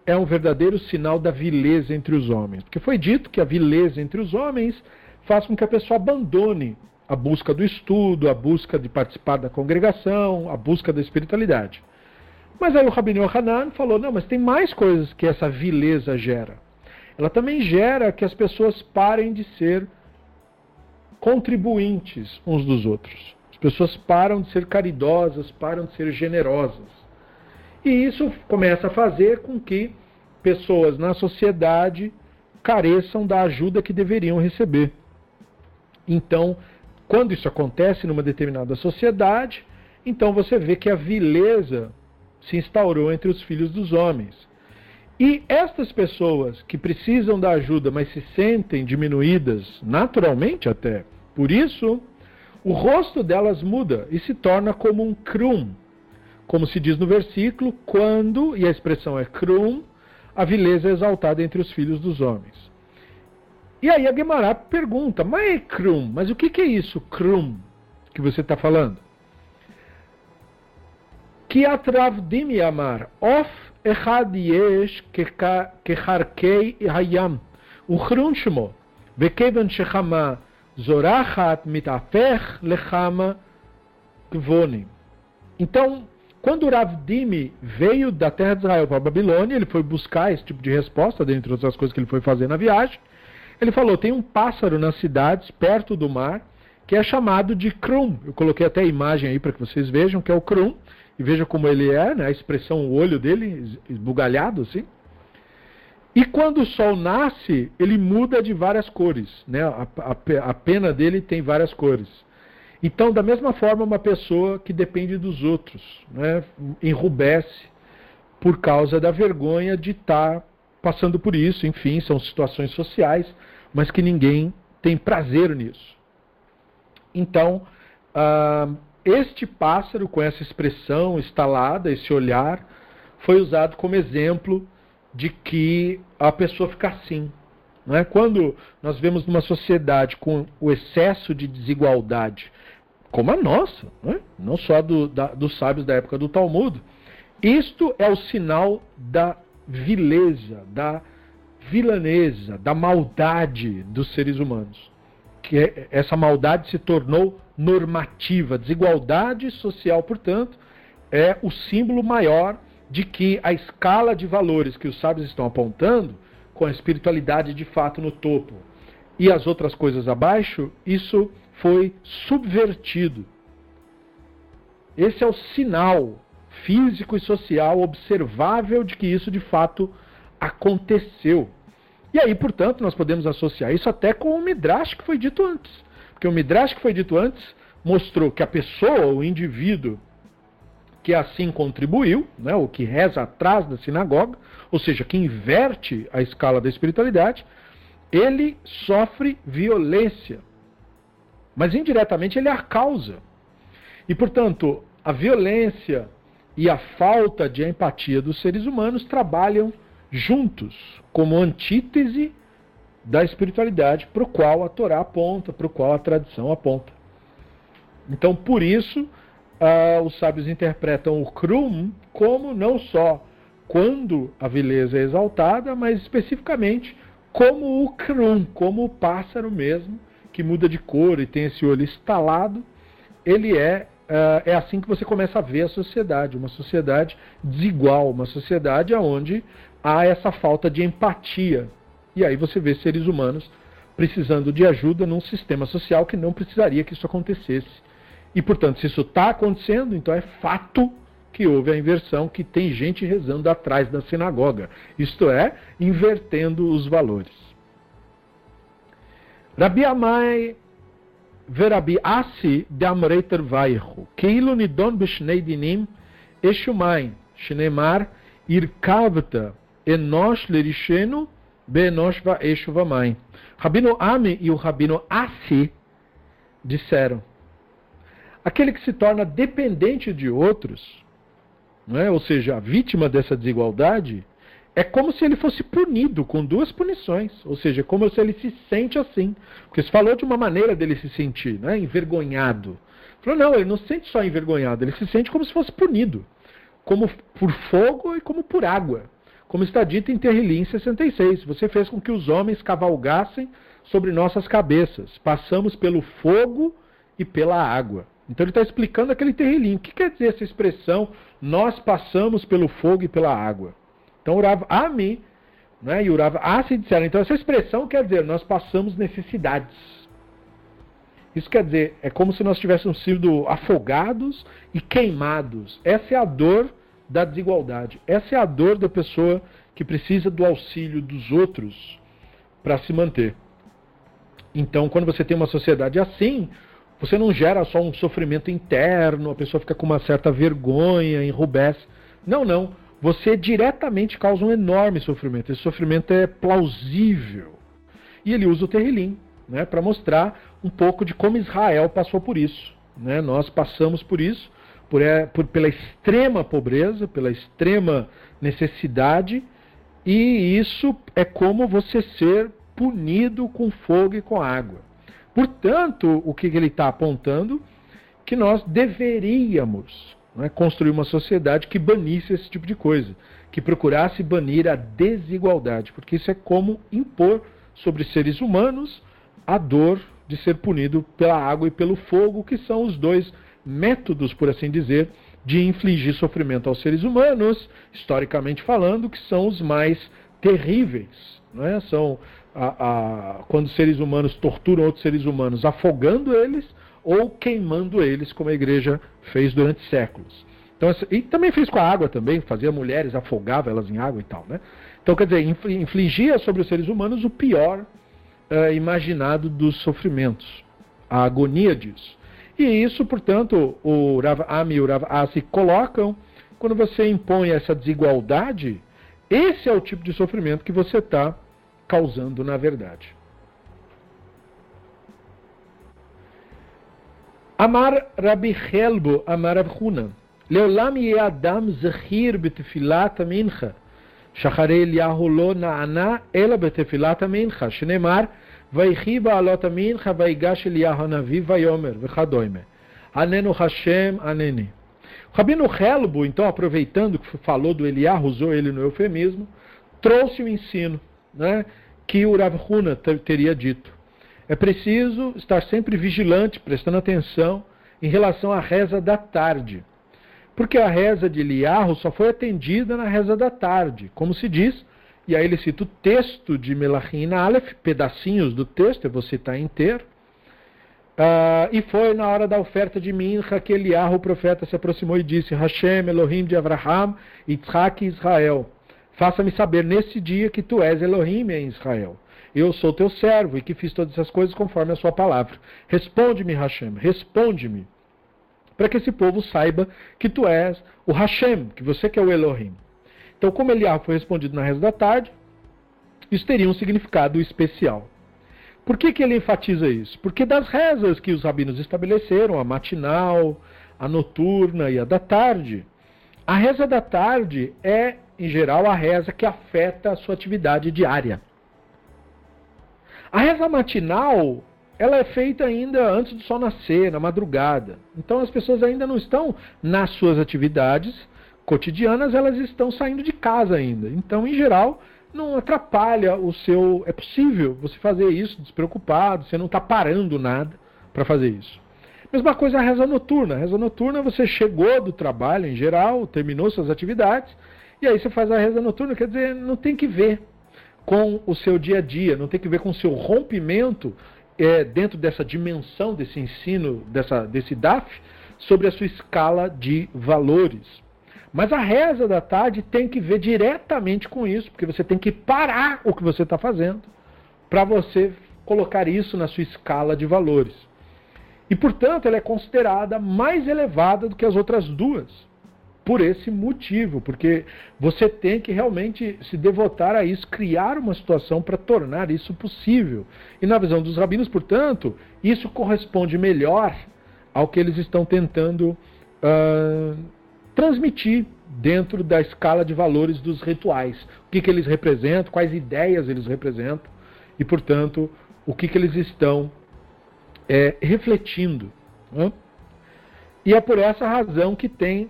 é um verdadeiro sinal da vileza entre os homens, porque foi dito que a vileza entre os homens faz com que a pessoa abandone a busca do estudo, a busca de participar da congregação, a busca da espiritualidade. Mas aí o Rabino Hanan falou: não, mas tem mais coisas que essa vileza gera. Ela também gera que as pessoas parem de ser contribuintes uns dos outros. As pessoas param de ser caridosas, param de ser generosas. E isso começa a fazer com que pessoas na sociedade careçam da ajuda que deveriam receber. Então, quando isso acontece numa determinada sociedade, então você vê que a vileza se instaurou entre os filhos dos homens. E estas pessoas que precisam da ajuda, mas se sentem diminuídas naturalmente até, por isso, o rosto delas muda e se torna como um krum. Como se diz no versículo, quando, e a expressão é krum, a vileza é exaltada entre os filhos dos homens. E aí a Gemara pergunta, mas é krum, mas o que, que é isso, krum, que você está falando? כי atravdim yamar, of echad yesh kecharkei hayam, Uchrunshmo, Vekevan Shechama Zorachat Mitafech Lechama Kvonim. Então, quando Ravdimi veio da terra de Israel para a Babilônia, ele foi buscar esse tipo de resposta, dentre outras coisas que ele foi fazer na viagem. Ele falou: tem um pássaro nas cidades, perto do mar, que é chamado de Krum. Eu coloquei até a imagem aí para que vocês vejam que é o Krum. E veja como ele é, né? a expressão, o olho dele esbugalhado assim. E quando o sol nasce, ele muda de várias cores. Né? A, a, a pena dele tem várias cores. Então, da mesma forma, uma pessoa que depende dos outros, né, enrubesce por causa da vergonha de estar tá passando por isso. Enfim, são situações sociais, mas que ninguém tem prazer nisso. Então, uh, este pássaro, com essa expressão instalada, esse olhar, foi usado como exemplo de que a pessoa fica assim. Não é? Quando nós vemos numa sociedade com o excesso de desigualdade, como a nossa, não, é? não só do, da, dos sábios da época do Talmud. Isto é o sinal da vileza, da vilaneza, da maldade dos seres humanos. Que é, essa maldade se tornou normativa. Desigualdade social, portanto, é o símbolo maior de que a escala de valores que os sábios estão apontando, com a espiritualidade de fato no topo e as outras coisas abaixo, isso foi subvertido. Esse é o sinal físico e social observável de que isso de fato aconteceu. E aí, portanto, nós podemos associar isso até com o Midrash que foi dito antes. Porque o Midrash que foi dito antes mostrou que a pessoa, o indivíduo que assim contribuiu, né, o que reza atrás da sinagoga, ou seja, que inverte a escala da espiritualidade, ele sofre violência mas indiretamente ele é a causa. E, portanto, a violência e a falta de empatia dos seres humanos trabalham juntos, como antítese da espiritualidade para o qual a Torá aponta, para o qual a tradição aponta. Então, por isso, uh, os sábios interpretam o Krum como não só quando a beleza é exaltada, mas especificamente como o Krum, como o pássaro mesmo, que muda de cor e tem esse olho estalado, ele é uh, é assim que você começa a ver a sociedade, uma sociedade desigual, uma sociedade onde há essa falta de empatia. E aí você vê seres humanos precisando de ajuda num sistema social que não precisaria que isso acontecesse. E, portanto, se isso está acontecendo, então é fato que houve a inversão, que tem gente rezando atrás da sinagoga. Isto é, invertendo os valores. Rabi Amai verabi asi damreiter vaihu, keilu nidon bishnei dinim eshumain, shneimar irkavta Enosh Lerisheno, Beenosh Vaeshu Vamai. Rabino Ami e o Rabino Asi disseram: aquele que se torna dependente de outros, né, ou seja, a vítima dessa desigualdade, é como se ele fosse punido com duas punições, ou seja, é como se ele se sente assim. Porque se falou de uma maneira dele se sentir, né, envergonhado. Falou, não, ele não se sente só envergonhado, ele se sente como se fosse punido, como por fogo e como por água. Como está dito em Terrilim 66, você fez com que os homens cavalgassem sobre nossas cabeças, passamos pelo fogo e pela água. Então ele está explicando aquele Terrilim. O que quer dizer essa expressão, nós passamos pelo fogo e pela água? Então, Urav Ami né, e Urav Asi disseram. Então, essa expressão quer dizer, nós passamos necessidades. Isso quer dizer, é como se nós tivéssemos sido afogados e queimados. Essa é a dor da desigualdade. Essa é a dor da pessoa que precisa do auxílio dos outros para se manter. Então, quando você tem uma sociedade assim, você não gera só um sofrimento interno, a pessoa fica com uma certa vergonha, enrubesce. Não, não você diretamente causa um enorme sofrimento. Esse sofrimento é plausível. E ele usa o Terrilim né, para mostrar um pouco de como Israel passou por isso. Né? Nós passamos por isso, por, é, por, pela extrema pobreza, pela extrema necessidade, e isso é como você ser punido com fogo e com água. Portanto, o que ele está apontando? Que nós deveríamos é? construir uma sociedade que banisse esse tipo de coisa, que procurasse banir a desigualdade, porque isso é como impor sobre seres humanos a dor de ser punido pela água e pelo fogo, que são os dois métodos, por assim dizer, de infligir sofrimento aos seres humanos, historicamente falando, que são os mais terríveis. Não é? São a, a, quando seres humanos torturam outros seres humanos, afogando eles ou queimando eles, como a igreja fez durante séculos. Então, e também fez com a água também, fazia mulheres, afogava elas em água e tal. Né? Então, quer dizer, infligia sobre os seres humanos o pior uh, imaginado dos sofrimentos, a agonia disso. E isso, portanto, o Rav Ami e o Rav Asi colocam, quando você impõe essa desigualdade, esse é o tipo de sofrimento que você está causando na verdade. Amar Rabbi Helbo, Amar Rav Huna, Leolam Adam Zahir Betefilat Mincha, Shachare Eliyahu Lo Na'ana Ela Betefilat Mincha, Shneimar, ויחי בעלות המנחה ויגש אליהו הנביא ויאמר וכדומה. Anenu Hashem Anene. O Rabino Helbo, então, aproveitando que falou do Eliah, usou ele no eufemismo, trouxe o ensino né, que o Rav Huna teria dito. É preciso estar sempre vigilante, prestando atenção em relação à reza da tarde. Porque a reza de Eliarro só foi atendida na reza da tarde. Como se diz, e aí ele cita o texto de Melachim Aleph, pedacinhos do texto, eu vou citar inteiro. Uh, e foi na hora da oferta de Mincha que Eliarro, o profeta, se aproximou e disse: Hashem, Elohim de Abraham, Yitzhak e Israel. Faça-me saber nesse dia que tu és Elohim em Israel. Eu sou teu servo e que fiz todas essas coisas conforme a sua palavra. Responde-me, Hashem, responde-me. Para que esse povo saiba que tu és o Hashem, que você que é o Elohim. Então, como Eliarro foi respondido na reza da tarde, isso teria um significado especial. Por que, que ele enfatiza isso? Porque das rezas que os rabinos estabeleceram, a matinal, a noturna e a da tarde, a reza da tarde é, em geral, a reza que afeta a sua atividade diária. A reza matinal, ela é feita ainda antes do sol nascer, na madrugada. Então as pessoas ainda não estão nas suas atividades cotidianas, elas estão saindo de casa ainda. Então, em geral, não atrapalha o seu. É possível você fazer isso despreocupado, você não está parando nada para fazer isso. Mesma coisa a reza noturna. A reza noturna você chegou do trabalho em geral, terminou suas atividades, e aí você faz a reza noturna, quer dizer, não tem que ver com o seu dia a dia, não tem que ver com o seu rompimento é, dentro dessa dimensão desse ensino, dessa, desse DAF, sobre a sua escala de valores. Mas a reza da tarde tem que ver diretamente com isso, porque você tem que parar o que você está fazendo para você colocar isso na sua escala de valores. E, portanto, ela é considerada mais elevada do que as outras duas. Por esse motivo, porque você tem que realmente se devotar a isso, criar uma situação para tornar isso possível. E na visão dos rabinos, portanto, isso corresponde melhor ao que eles estão tentando uh, transmitir dentro da escala de valores dos rituais. O que, que eles representam, quais ideias eles representam e, portanto, o que, que eles estão é, refletindo. Né? E é por essa razão que tem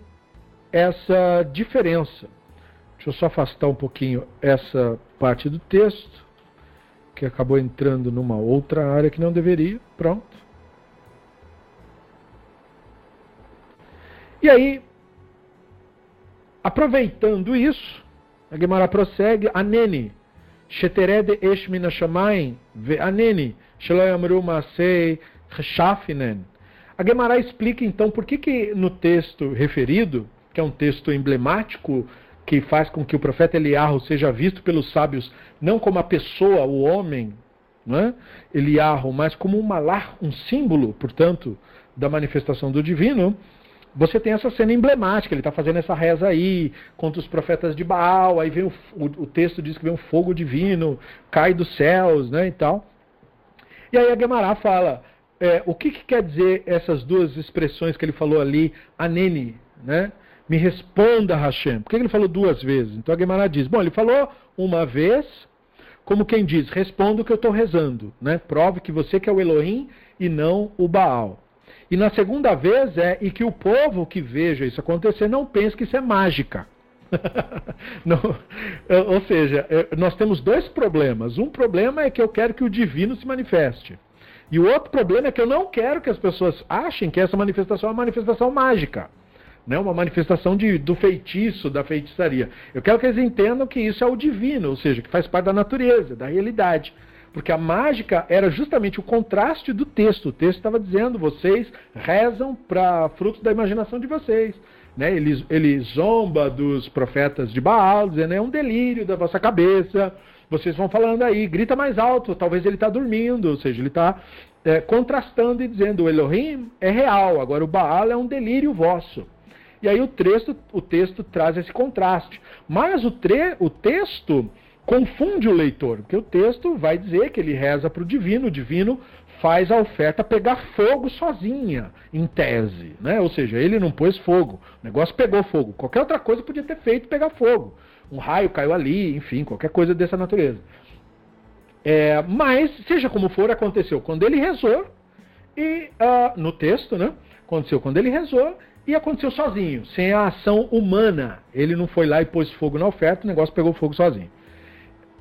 essa diferença. Deixa eu só afastar um pouquinho essa parte do texto, que acabou entrando numa outra área que não deveria. Pronto. E aí, Aproveitando isso, a Gemara prossegue, Aneni, Shetered Esh Minashamayim, Aneni, Sheloyamru Masei, Shafinen. A Gemara explica então por que, que no texto referido, que é um texto emblemático, que faz com que o profeta Eliarro seja visto pelos sábios não como a pessoa, o homem, não é? Eliarro, mas como um malar, um símbolo, portanto, da manifestação do divino, você tem essa cena emblemática, ele está fazendo essa reza aí contra os profetas de Baal, aí vem o, o, o, texto diz que vem um fogo divino, cai dos céus, né, e tal. E aí a Gemara fala, é, o que, que, quer dizer essas duas expressões que ele falou ali, aneni, né? Me responda, Hashem. Por que ele falou duas vezes? Então a Gemara diz, bom, ele falou uma vez, como quem diz, responda o que eu estou rezando, né? Prove que você que é o Elohim e não o Baal. E na segunda vez é, e que o povo que veja isso acontecer não pense que isso é mágica. Não, ou seja, nós temos dois problemas. Um problema é que eu quero que o divino se manifeste. E o outro problema é que eu não quero que as pessoas achem que essa manifestação é uma manifestação mágica. Né? Uma manifestação de, do feitiço, da feitiçaria. Eu quero que eles entendam que isso é o divino, ou seja, que faz parte da natureza, da realidade. Porque a mágica era justamente o contraste do texto. O texto estava dizendo: vocês rezam para frutos da imaginação de vocês. Né? Ele, ele zomba dos profetas de Baal, dizendo: é um delírio da vossa cabeça vocês vão falando aí, grita mais alto, talvez ele está dormindo, ou seja, ele está é, contrastando e dizendo o Elohim é real, agora o Baal é um delírio vosso. E aí o texto, o texto traz esse contraste. Mas o, tre, o texto confunde o leitor, porque o texto vai dizer que ele reza para o divino, o divino faz a oferta pegar fogo sozinha, em tese. Né? Ou seja, ele não pôs fogo, o negócio pegou fogo. Qualquer outra coisa podia ter feito pegar fogo um raio caiu ali, enfim, qualquer coisa dessa natureza. É, mas, seja como for, aconteceu quando ele rezou, e uh, no texto, né? Aconteceu quando ele rezou e aconteceu sozinho, sem a ação humana. Ele não foi lá e pôs fogo na oferta, o negócio pegou fogo sozinho.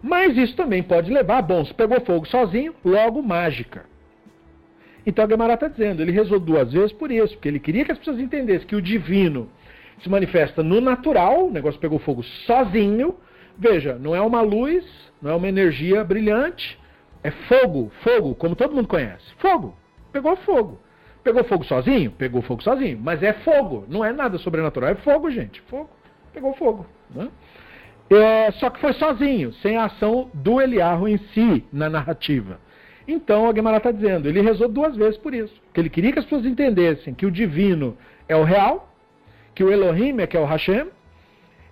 Mas isso também pode levar, bom, se pegou fogo sozinho, logo mágica. Então a Gemara está dizendo, ele rezou duas vezes por isso, porque ele queria que as pessoas entendessem que o divino se manifesta no natural, o negócio pegou fogo sozinho. Veja, não é uma luz, não é uma energia brilhante, é fogo, fogo, como todo mundo conhece. Fogo, pegou fogo. Pegou fogo sozinho? Pegou fogo sozinho, mas é fogo, não é nada sobrenatural, é fogo, gente, fogo, pegou fogo. Né? É, só que foi sozinho, sem a ação do Eliarro em si na narrativa. Então a Gemara está dizendo, ele rezou duas vezes por isso, que ele queria que as pessoas entendessem que o divino é o real que o Elohim é que é o Hashem,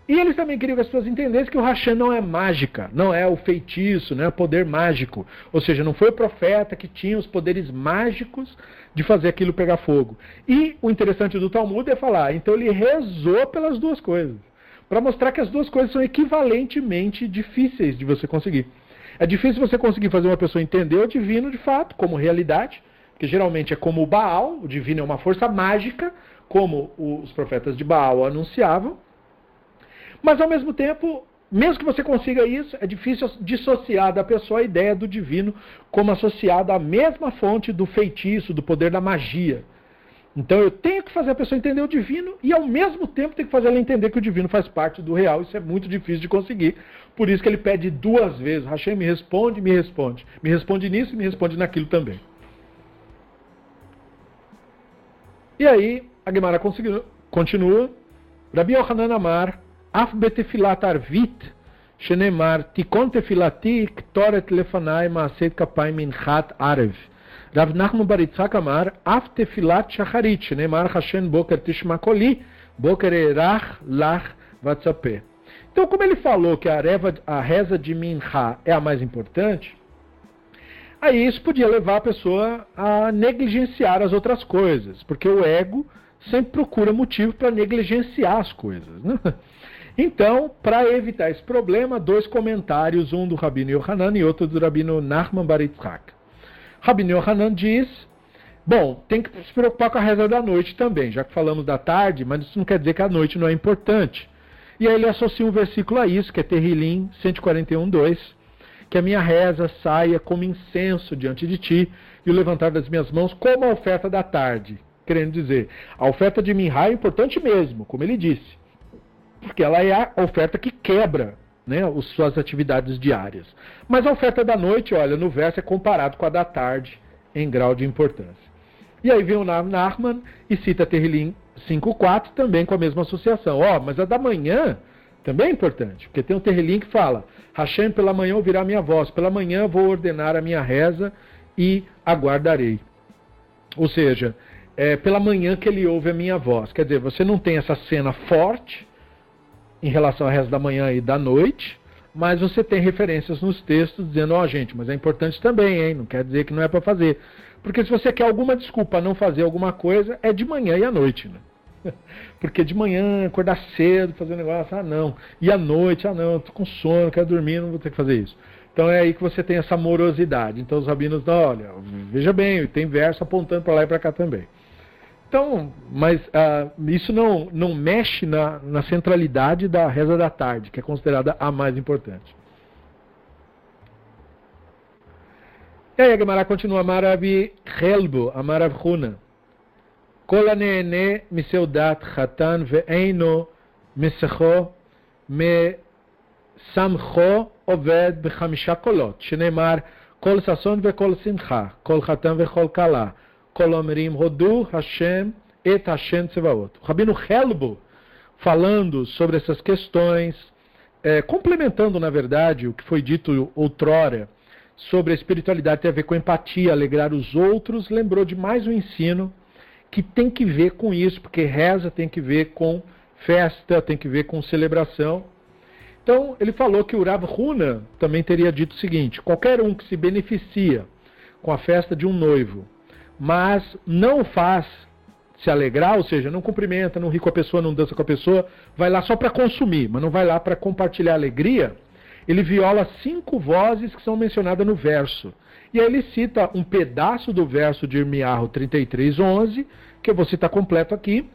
e eles também queriam que as pessoas entendessem que o Hashem não é mágica, não é o feitiço, não é o poder mágico. Ou seja, não foi o profeta que tinha os poderes mágicos de fazer aquilo pegar fogo. E o interessante do Talmud é falar, então ele rezou pelas duas coisas. Para mostrar que as duas coisas são equivalentemente difíceis de você conseguir. É difícil você conseguir fazer uma pessoa entender o divino de fato, como realidade, que geralmente é como o Baal, o divino é uma força mágica, como os profetas de Baal anunciavam. Mas ao mesmo tempo, mesmo que você consiga isso, é difícil dissociar da pessoa a ideia do divino como associada à mesma fonte do feitiço, do poder da magia. Então eu tenho que fazer a pessoa entender o divino e ao mesmo tempo tenho que fazer ela entender que o divino faz parte do real. Isso é muito difícil de conseguir. Por isso que ele pede duas vezes: Hashem me responde, me responde. Me responde nisso e me responde naquilo também. E aí, a Gemara continua. Rabi Yohanan Amar, Af betefilat arvit, shenemar, tikon tefilati, ktoret lefanai, maaset kapai minchat arev. Rav Nachman Baritzak Amar, Af tefilat shacharit, shenemar Hashem boker tishmakoli, boker erach lach vatzapé. Então, como ele falou que a, reva, a reza de Minha é a mais importante, aí isso podia levar a pessoa a negligenciar as outras coisas, porque o ego sempre procura motivo para negligenciar as coisas. Né? Então, para evitar esse problema, dois comentários, um do Rabino Yohanan e outro do Rabino Nachman Baritzhak. Rabino Yohanan diz, bom, tem que se preocupar com a reza da noite também, já que falamos da tarde, mas isso não quer dizer que a noite não é importante. E aí ele associa um versículo a isso, que é Terrilim 141, 2, que a minha reza saia como incenso diante de ti e o levantar das minhas mãos como a oferta da tarde querendo dizer, a oferta de Minha é importante mesmo, como ele disse, porque ela é a oferta que quebra né, as suas atividades diárias. Mas a oferta da noite, olha, no verso é comparado com a da tarde em grau de importância. E aí vem o Nachman e cita Terrilim 5.4 também com a mesma associação. Ó, oh, mas a da manhã também é importante, porque tem um Terrilim que fala, Hashem, pela manhã ouvirá minha voz, pela manhã vou ordenar a minha reza e aguardarei. Ou seja, é, pela manhã que ele ouve a minha voz. Quer dizer, você não tem essa cena forte em relação ao resto da manhã e da noite, mas você tem referências nos textos dizendo, ó oh, gente, mas é importante também, hein? Não quer dizer que não é para fazer. Porque se você quer alguma desculpa não fazer alguma coisa, é de manhã e à noite, né? Porque de manhã, acordar cedo, fazer um negócio, ah não. E à noite, ah não, tô com sono, quero dormir, não vou ter que fazer isso. Então é aí que você tem essa morosidade. Então os rabinos, olha, veja bem, tem verso apontando para lá e para cá também. Então, mas uh, isso não, não mexe na, na centralidade da reza da tarde, que é considerada a mais importante. E aí a Gemara continua, Amarabi Helbo, Amarav Huna. כל הנהנה מסעודת חתן ואינו מסכו, מסמכו עובד בחמישה קולות, שנאמר כל ששון וכל שמחה, כל חתן וכל כלה, Colomerim, Rodu Hashem et Hashem Tsevaot. O Rabino Helbo, falando sobre essas questões, é, complementando, na verdade, o que foi dito outrora sobre a espiritualidade tem a ver com empatia, alegrar os outros, lembrou de mais um ensino que tem que ver com isso, porque reza tem que ver com festa, tem que ver com celebração. Então, ele falou que o Rav Huna também teria dito o seguinte: qualquer um que se beneficia com a festa de um noivo mas não faz se alegrar, ou seja, não cumprimenta, não ri com a pessoa, não dança com a pessoa, vai lá só para consumir, mas não vai lá para compartilhar alegria, ele viola cinco vozes que são mencionadas no verso. E aí ele cita um pedaço do verso de Irmiarro 33:11, que eu vou citar completo aqui,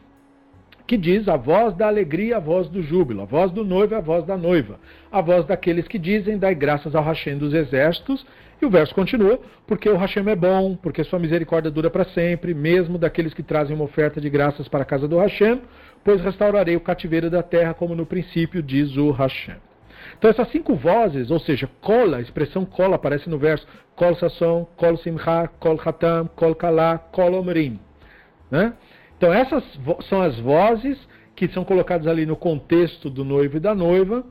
que diz a voz da alegria, a voz do júbilo, a voz do noivo, a voz da noiva, a voz daqueles que dizem, dai graças ao Hashem dos exércitos, e o verso continua, porque o Hashem é bom, porque sua misericórdia dura para sempre, mesmo daqueles que trazem uma oferta de graças para a casa do Hashem, pois restaurarei o cativeiro da terra, como no princípio diz o Hashem. Então essas cinco vozes, ou seja, cola, a expressão cola aparece no verso, kol sasson, kol simcha, kol hatam, kol kala, kol omrim. Né? Então essas são as vozes que são colocadas ali no contexto do noivo e da noiva,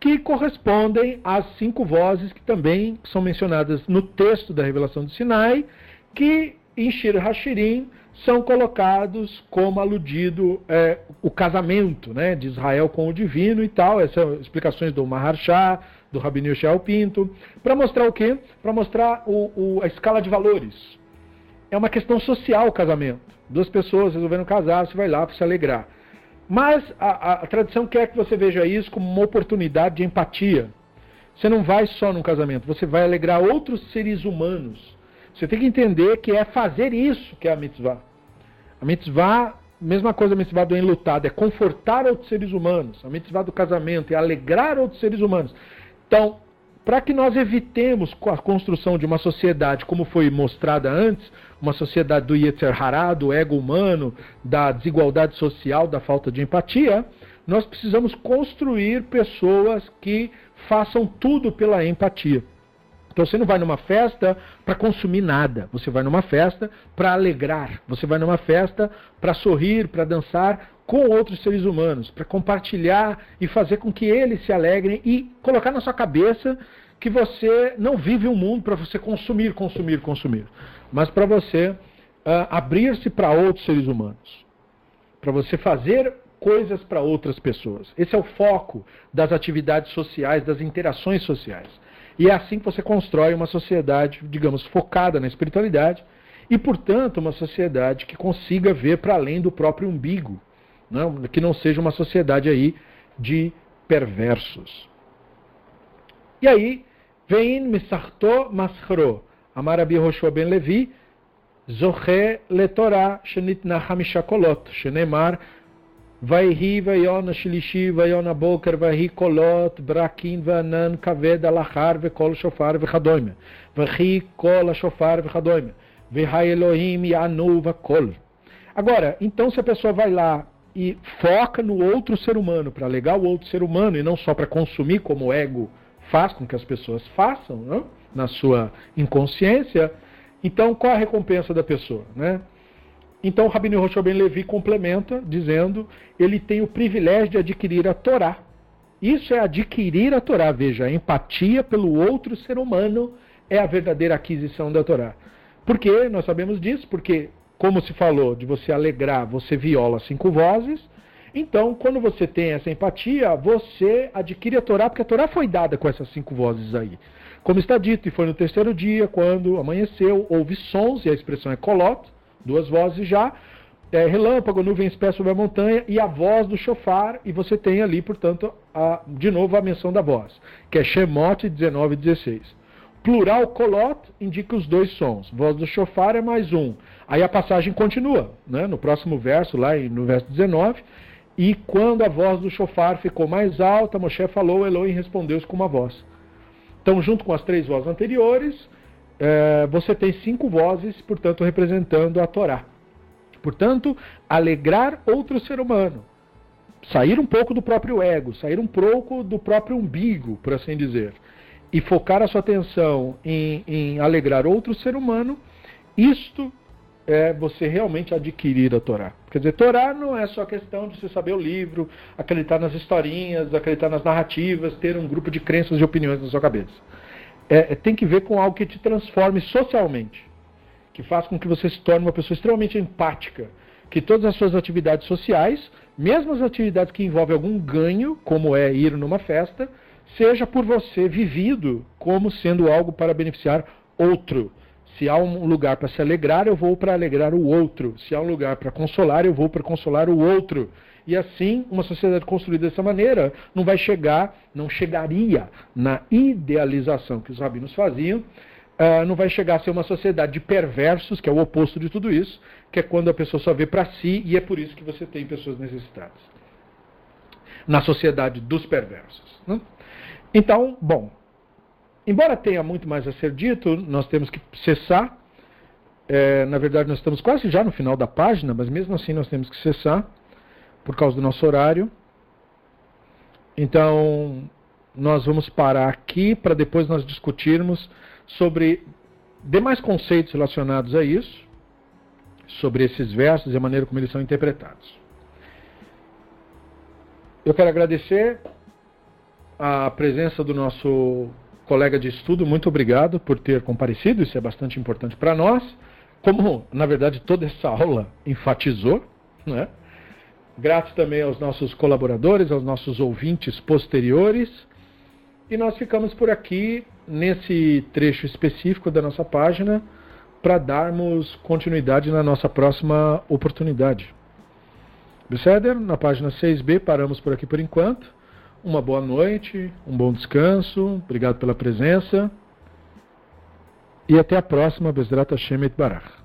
que correspondem às cinco vozes que também são mencionadas no texto da revelação do Sinai, que em Shir Hashirim são colocados como aludido é, o casamento né, de Israel com o divino e tal. Essas são explicações do Maharsha, do Rabinho Shel Pinto, para mostrar o quê? Para mostrar o, o, a escala de valores. É uma questão social o casamento. Duas pessoas resolvendo casar, você vai lá para se alegrar. Mas a, a, a tradição quer que você veja isso como uma oportunidade de empatia. Você não vai só num casamento, você vai alegrar outros seres humanos. Você tem que entender que é fazer isso que é a mitzvah. A mitzvah, mesma coisa a mitzvah do enlutado, é confortar outros seres humanos. A mitzvah do casamento é alegrar outros seres humanos. Então, para que nós evitemos a construção de uma sociedade como foi mostrada antes, uma sociedade do Yetzer Hará, do ego humano, da desigualdade social, da falta de empatia, nós precisamos construir pessoas que façam tudo pela empatia. Então você não vai numa festa para consumir nada, você vai numa festa para alegrar, você vai numa festa para sorrir, para dançar com outros seres humanos, para compartilhar e fazer com que eles se alegrem e colocar na sua cabeça que você não vive um mundo para você consumir, consumir, consumir, mas para você uh, abrir-se para outros seres humanos, para você fazer coisas para outras pessoas. Esse é o foco das atividades sociais, das interações sociais. E é assim que você constrói uma sociedade, digamos, focada na espiritualidade e, portanto, uma sociedade que consiga ver para além do próprio umbigo, não? Né? que não seja uma sociedade aí de perversos. E aí, Vein misarto maschro. Amar Abi Roshua ben Levi. Zoche letorah shenitna Vai kolot. Shenemar. Vaihi vaiona shilishi vaiona boker vaihi kolot brakin vanan kaved alachar vekol shofar vechadoime. Vahi kol shofar vechadoime. Vihai Elohim yanu vakol. Agora, então se a pessoa vai lá e foca no outro ser humano, para alegar o outro ser humano e não só para consumir como ego faz com que as pessoas façam, não? na sua inconsciência, então qual a recompensa da pessoa? Né? Então o Rabino Roshua Ben Levi complementa dizendo ele tem o privilégio de adquirir a Torá. Isso é adquirir a Torá. Veja, a empatia pelo outro ser humano é a verdadeira aquisição da Torá. Por que nós sabemos disso? Porque, como se falou, de você alegrar, você viola cinco vozes. Então, quando você tem essa empatia, você adquire a Torá, porque a Torá foi dada com essas cinco vozes aí. Como está dito, e foi no terceiro dia, quando amanheceu, houve sons, e a expressão é kolot, duas vozes já, é, relâmpago, nuvem espessa sobre a montanha e a voz do chofar, e você tem ali, portanto, a, de novo a menção da voz, que é Shemot 19 e 16. Plural kolot indica os dois sons. Voz do chofar é mais um. Aí a passagem continua, né? no próximo verso, lá no verso 19. E quando a voz do chofar ficou mais alta, Moshe falou, Elohim respondeu com uma voz. Então, junto com as três vozes anteriores, é, você tem cinco vozes, portanto, representando a Torá. Portanto, alegrar outro ser humano. Sair um pouco do próprio ego, sair um pouco do próprio umbigo, por assim dizer. E focar a sua atenção em, em alegrar outro ser humano, isto é você realmente adquirir a Torá. Quer dizer, Torá não é só questão de você saber o livro, acreditar nas historinhas, acreditar nas narrativas, ter um grupo de crenças e opiniões na sua cabeça. É, é, tem que ver com algo que te transforme socialmente, que faz com que você se torne uma pessoa extremamente empática, que todas as suas atividades sociais, mesmo as atividades que envolvem algum ganho, como é ir numa festa, seja por você vivido como sendo algo para beneficiar outro se há um lugar para se alegrar, eu vou para alegrar o outro. Se há um lugar para consolar, eu vou para consolar o outro. E assim, uma sociedade construída dessa maneira não vai chegar, não chegaria na idealização que os rabinos faziam, uh, não vai chegar a ser uma sociedade de perversos, que é o oposto de tudo isso, que é quando a pessoa só vê para si e é por isso que você tem pessoas necessitadas. Na sociedade dos perversos. Né? Então, bom, Embora tenha muito mais a ser dito, nós temos que cessar. É, na verdade, nós estamos quase já no final da página, mas mesmo assim nós temos que cessar por causa do nosso horário. Então, nós vamos parar aqui para depois nós discutirmos sobre demais conceitos relacionados a isso, sobre esses versos e a maneira como eles são interpretados. Eu quero agradecer a presença do nosso colega de estudo, muito obrigado por ter comparecido, isso é bastante importante para nós. Como, na verdade, toda essa aula enfatizou, né? Grato também aos nossos colaboradores, aos nossos ouvintes posteriores. E nós ficamos por aqui nesse trecho específico da nossa página para darmos continuidade na nossa próxima oportunidade. Beceder, na página 6b, paramos por aqui por enquanto uma boa noite, um bom descanso, obrigado pela presença e até a próxima, Bezrat Hashem et Barach.